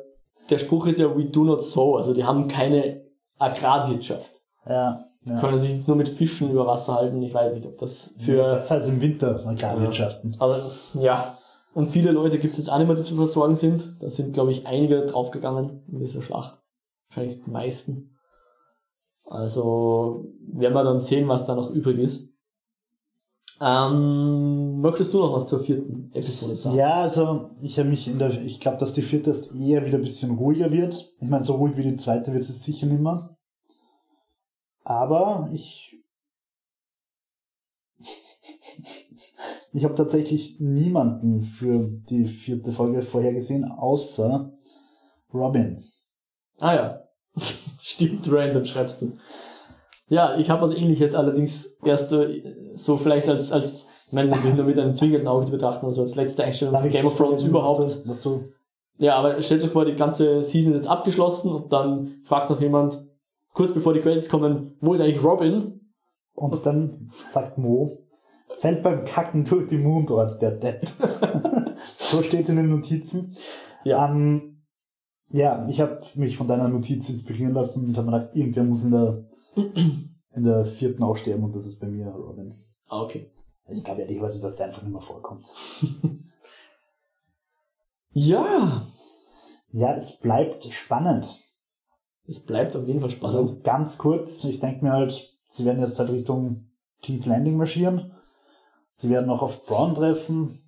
der Spruch ist ja, we do not sow, also die haben keine Agrarwirtschaft. Ja. ja. Können sich jetzt nur mit Fischen über Wasser halten. Ich weiß nicht, ob das für. Ja, das ist halt im Winter Agrarwirtschaften. Also, ja. Und viele Leute gibt es jetzt auch nicht mehr, die zu versorgen sind. Da sind, glaube ich, einige draufgegangen in dieser Schlacht. Wahrscheinlich die meisten. Also werden wir dann sehen, was da noch übrig ist. Ähm, möchtest du noch was zur vierten Episode sagen? Ja, also ich habe mich in der, ich glaube, dass die vierte erst eher wieder ein bisschen ruhiger wird. Ich meine, so ruhig wie die zweite wird es sicher nicht mehr. Aber ich, ich habe tatsächlich niemanden für die vierte Folge vorhergesehen, außer Robin. Ah ja, stimmt, random schreibst du. Ja, ich habe was ähnliches, allerdings erst äh, so vielleicht als, als ich meine, natürlich nur mit einem zwingenden Auge zu betrachten, also als letzte Einstellung von Game of Thrones überhaupt. Was du, was du ja, aber stellt euch vor, die ganze Season ist jetzt abgeschlossen und dann fragt noch jemand, kurz bevor die Credits kommen, wo ist eigentlich Robin? Und dann sagt Mo, fällt beim Kacken durch die Mundort, der Depp. so steht es in den Notizen. Ja. Ähm, ja, ich habe mich von deiner Notiz inspirieren lassen und habe mir gedacht, irgendwer muss in der in der vierten auch sterben und das ist bei mir Robin. Ah, okay. Ich glaube ehrlicherweise, dass der einfach nicht mehr vorkommt. ja. Ja, es bleibt spannend. Es bleibt auf jeden Fall spannend. Also ganz kurz, ich denke mir halt, sie werden jetzt halt Richtung King's Landing marschieren. Sie werden auch auf Braun treffen.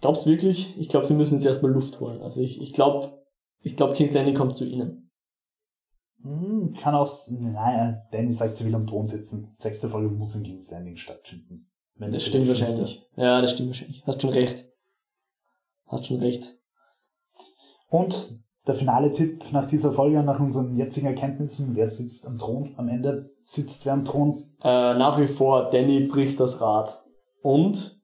Glaubst du wirklich? Ich glaube, sie müssen jetzt erstmal Luft holen. Also ich, ich glaube, ich glaube, King's Landing kommt zu ihnen. Hm, kann auch, naja, Danny sagt, sie will am Thron sitzen. Sechste Folge muss in King's Landing stattfinden. Wenn das stimmt wahrscheinlich. Ja, das stimmt wahrscheinlich. Hast schon recht. Hast schon recht. Und der finale Tipp nach dieser Folge, nach unseren jetzigen Erkenntnissen, wer sitzt am Thron? Am Ende sitzt wer am Thron? Äh, nach wie vor, Danny bricht das Rad. Und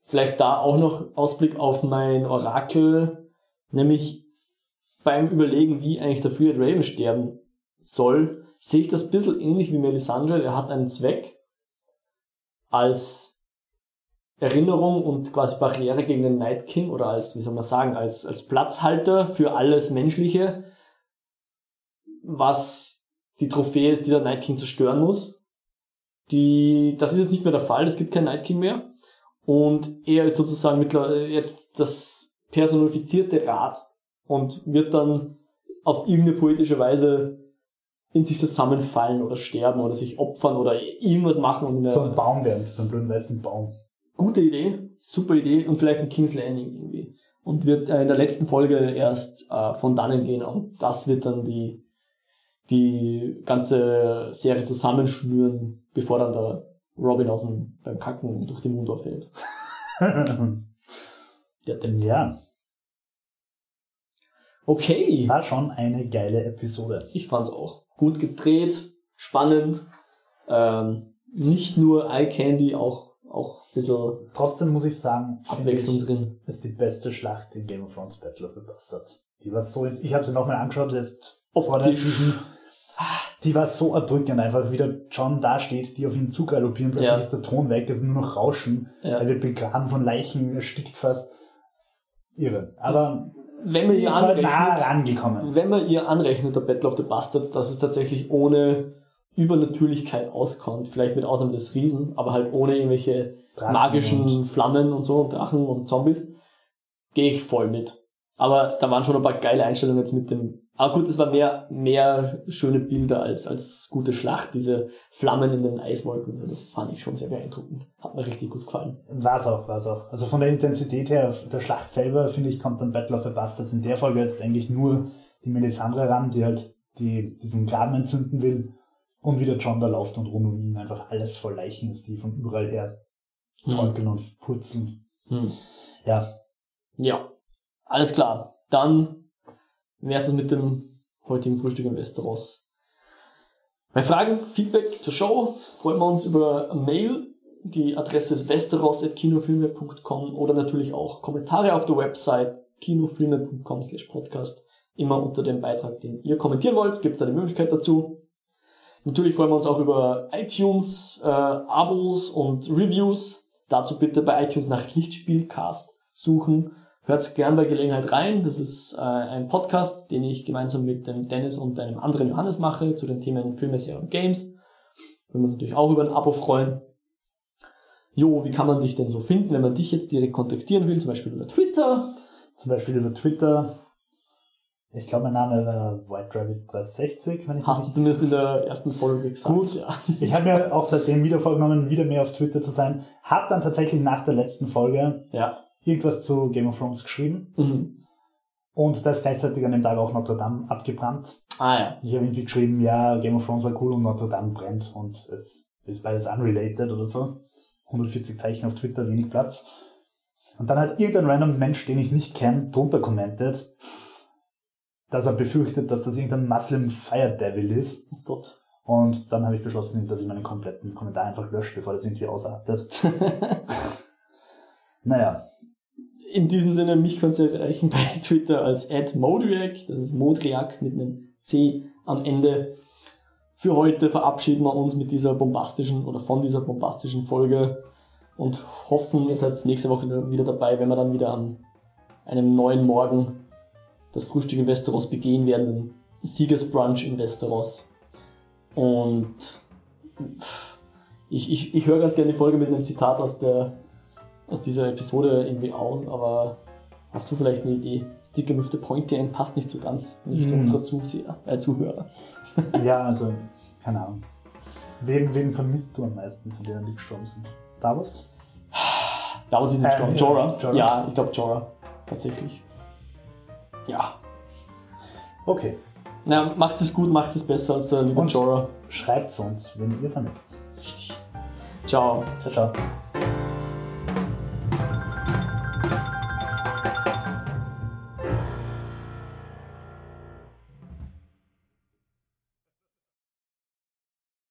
vielleicht da auch noch Ausblick auf mein Orakel, nämlich beim Überlegen, wie eigentlich der Freed Raven sterben soll, sehe ich das ein bisschen ähnlich wie Melisandre. Er hat einen Zweck als Erinnerung und quasi Barriere gegen den Night King oder als, wie soll man sagen, als, als Platzhalter für alles Menschliche, was die Trophäe ist, die der Night King zerstören muss. Die, das ist jetzt nicht mehr der Fall, es gibt keinen Night King mehr. Und er ist sozusagen mittlerweile jetzt das personifizierte Rad und wird dann auf irgendeine poetische Weise in sich zusammenfallen oder sterben oder sich opfern oder irgendwas machen. Und so ein Baum werden, so einen blöden weißen Baum. Gute Idee, super Idee und vielleicht ein King's Landing irgendwie. und wird äh, in der letzten Folge erst äh, von dannen gehen und das wird dann die, die ganze Serie zusammenschnüren, bevor dann der Robin aus dem, beim Kacken durch die Mundor fällt. der Depp. Ja. Okay. War schon eine geile Episode. Ich fand's auch. Gut gedreht, spannend. Ähm, nicht nur Eye Candy, auch, auch ein bisschen. Trotzdem muss ich sagen, Abwechslung ich, drin. Ist die beste Schlacht in Game of Thrones Battle of the Bastards. Die war so, ich habe sie nochmal angeschaut, jetzt vor der. Die war so erdrückend einfach, wie der John da steht, die auf ihn zugaloppieren, plötzlich ja. ist der Ton weg, es ist nur noch Rauschen, ja. er wird begraben von Leichen, erstickt fast. Irre. Aber wenn man ihr halt anrechnet, nah rangekommen. wenn man ihr anrechnet, der Battle of the Bastards, dass es tatsächlich ohne Übernatürlichkeit auskommt, vielleicht mit Ausnahme des Riesen, aber halt ohne irgendwelche Drachen magischen und Flammen und so und Drachen und Zombies, gehe ich voll mit. Aber da waren schon ein paar geile Einstellungen jetzt mit dem aber gut, es war mehr, mehr schöne Bilder als, als gute Schlacht, diese Flammen in den Eiswolken. So, das fand ich schon sehr beeindruckend. Hat mir richtig gut gefallen. War's auch, war's auch. Also von der Intensität her, der Schlacht selber, finde ich, kommt dann Battle of the Bastards in der Folge jetzt eigentlich nur die Melisandre ran, die halt die, diesen Graben entzünden will und wieder John da läuft und rund um ihn einfach alles voll Leichen ist, die von überall her hm. torkeln hm. und purzeln. Hm. Ja. Ja. Alles klar. Dann wäre es mit dem heutigen Frühstück in Westeros. Bei Fragen, Feedback zur Show freuen wir uns über Mail. Die Adresse ist westeros.kinofilme.com oder natürlich auch Kommentare auf der Website kinofilme.com slash podcast. Immer unter dem Beitrag, den ihr kommentieren wollt, gibt es eine Möglichkeit dazu. Natürlich freuen wir uns auch über iTunes, äh, Abos und Reviews. Dazu bitte bei iTunes nach Lichtspielcast suchen Hört gern bei Gelegenheit rein. Das ist äh, ein Podcast, den ich gemeinsam mit dem Dennis und einem anderen Johannes mache zu den Themen Filme, Serien und Games. Würden wir uns natürlich auch über ein Abo freuen. Jo, wie kann man dich denn so finden, wenn man dich jetzt direkt kontaktieren will? Zum Beispiel über Twitter. Zum Beispiel über Twitter. Ich glaube, mein Name war White Rabbit 360. Wenn ich Hast du zumindest in der ersten Folge gesagt. Gut. Ja. Ich habe mir auch seitdem wieder vorgenommen, wieder mehr auf Twitter zu sein. Hab dann tatsächlich nach der letzten Folge ja irgendwas zu Game of Thrones geschrieben. Mhm. Und da ist gleichzeitig an dem Tag auch Notre Dame abgebrannt. Ah ja. Ich habe irgendwie geschrieben, ja, Game of Thrones war cool und Notre Dame brennt und es ist beides unrelated oder so. 140 Zeichen auf Twitter, wenig Platz. Und dann hat irgendein random Mensch, den ich nicht kenne, drunter kommentiert, dass er befürchtet, dass das irgendein Muslim Fire Devil ist. Oh Gott. Und dann habe ich beschlossen, dass ich meinen kompletten Kommentar einfach lösche, bevor das irgendwie ausartet. naja, in diesem Sinne, mich könnt ihr erreichen bei Twitter als @modriak, das ist Modriak mit einem C am Ende. Für heute verabschieden wir uns mit dieser bombastischen oder von dieser bombastischen Folge und hoffen, ihr seid nächste Woche wieder dabei, wenn wir dann wieder an einem neuen Morgen das Frühstück in Westeros begehen werden, den Siegesbrunch in Westeros. Und ich, ich, ich höre ganz gerne die Folge mit einem Zitat aus der aus dieser Episode irgendwie aus, aber hast du vielleicht eine Idee? Sticker with the Pointy End passt nicht so ganz in Richtung mm. Zuseher, äh, Zuhörer. ja, also, keine Ahnung. Wen, wen vermisst du am meisten von denen, die gestorben sind? Davos? Davos ist nicht gestorben. Ähm, Jorah. Jorah. Ja, ich glaube Jorah. Tatsächlich. Ja. Okay. Na, macht es gut, macht es besser als der liebe Jorah. Schreibt uns, wenn ihr vermisst. Richtig. Ciao. Ciao, ciao.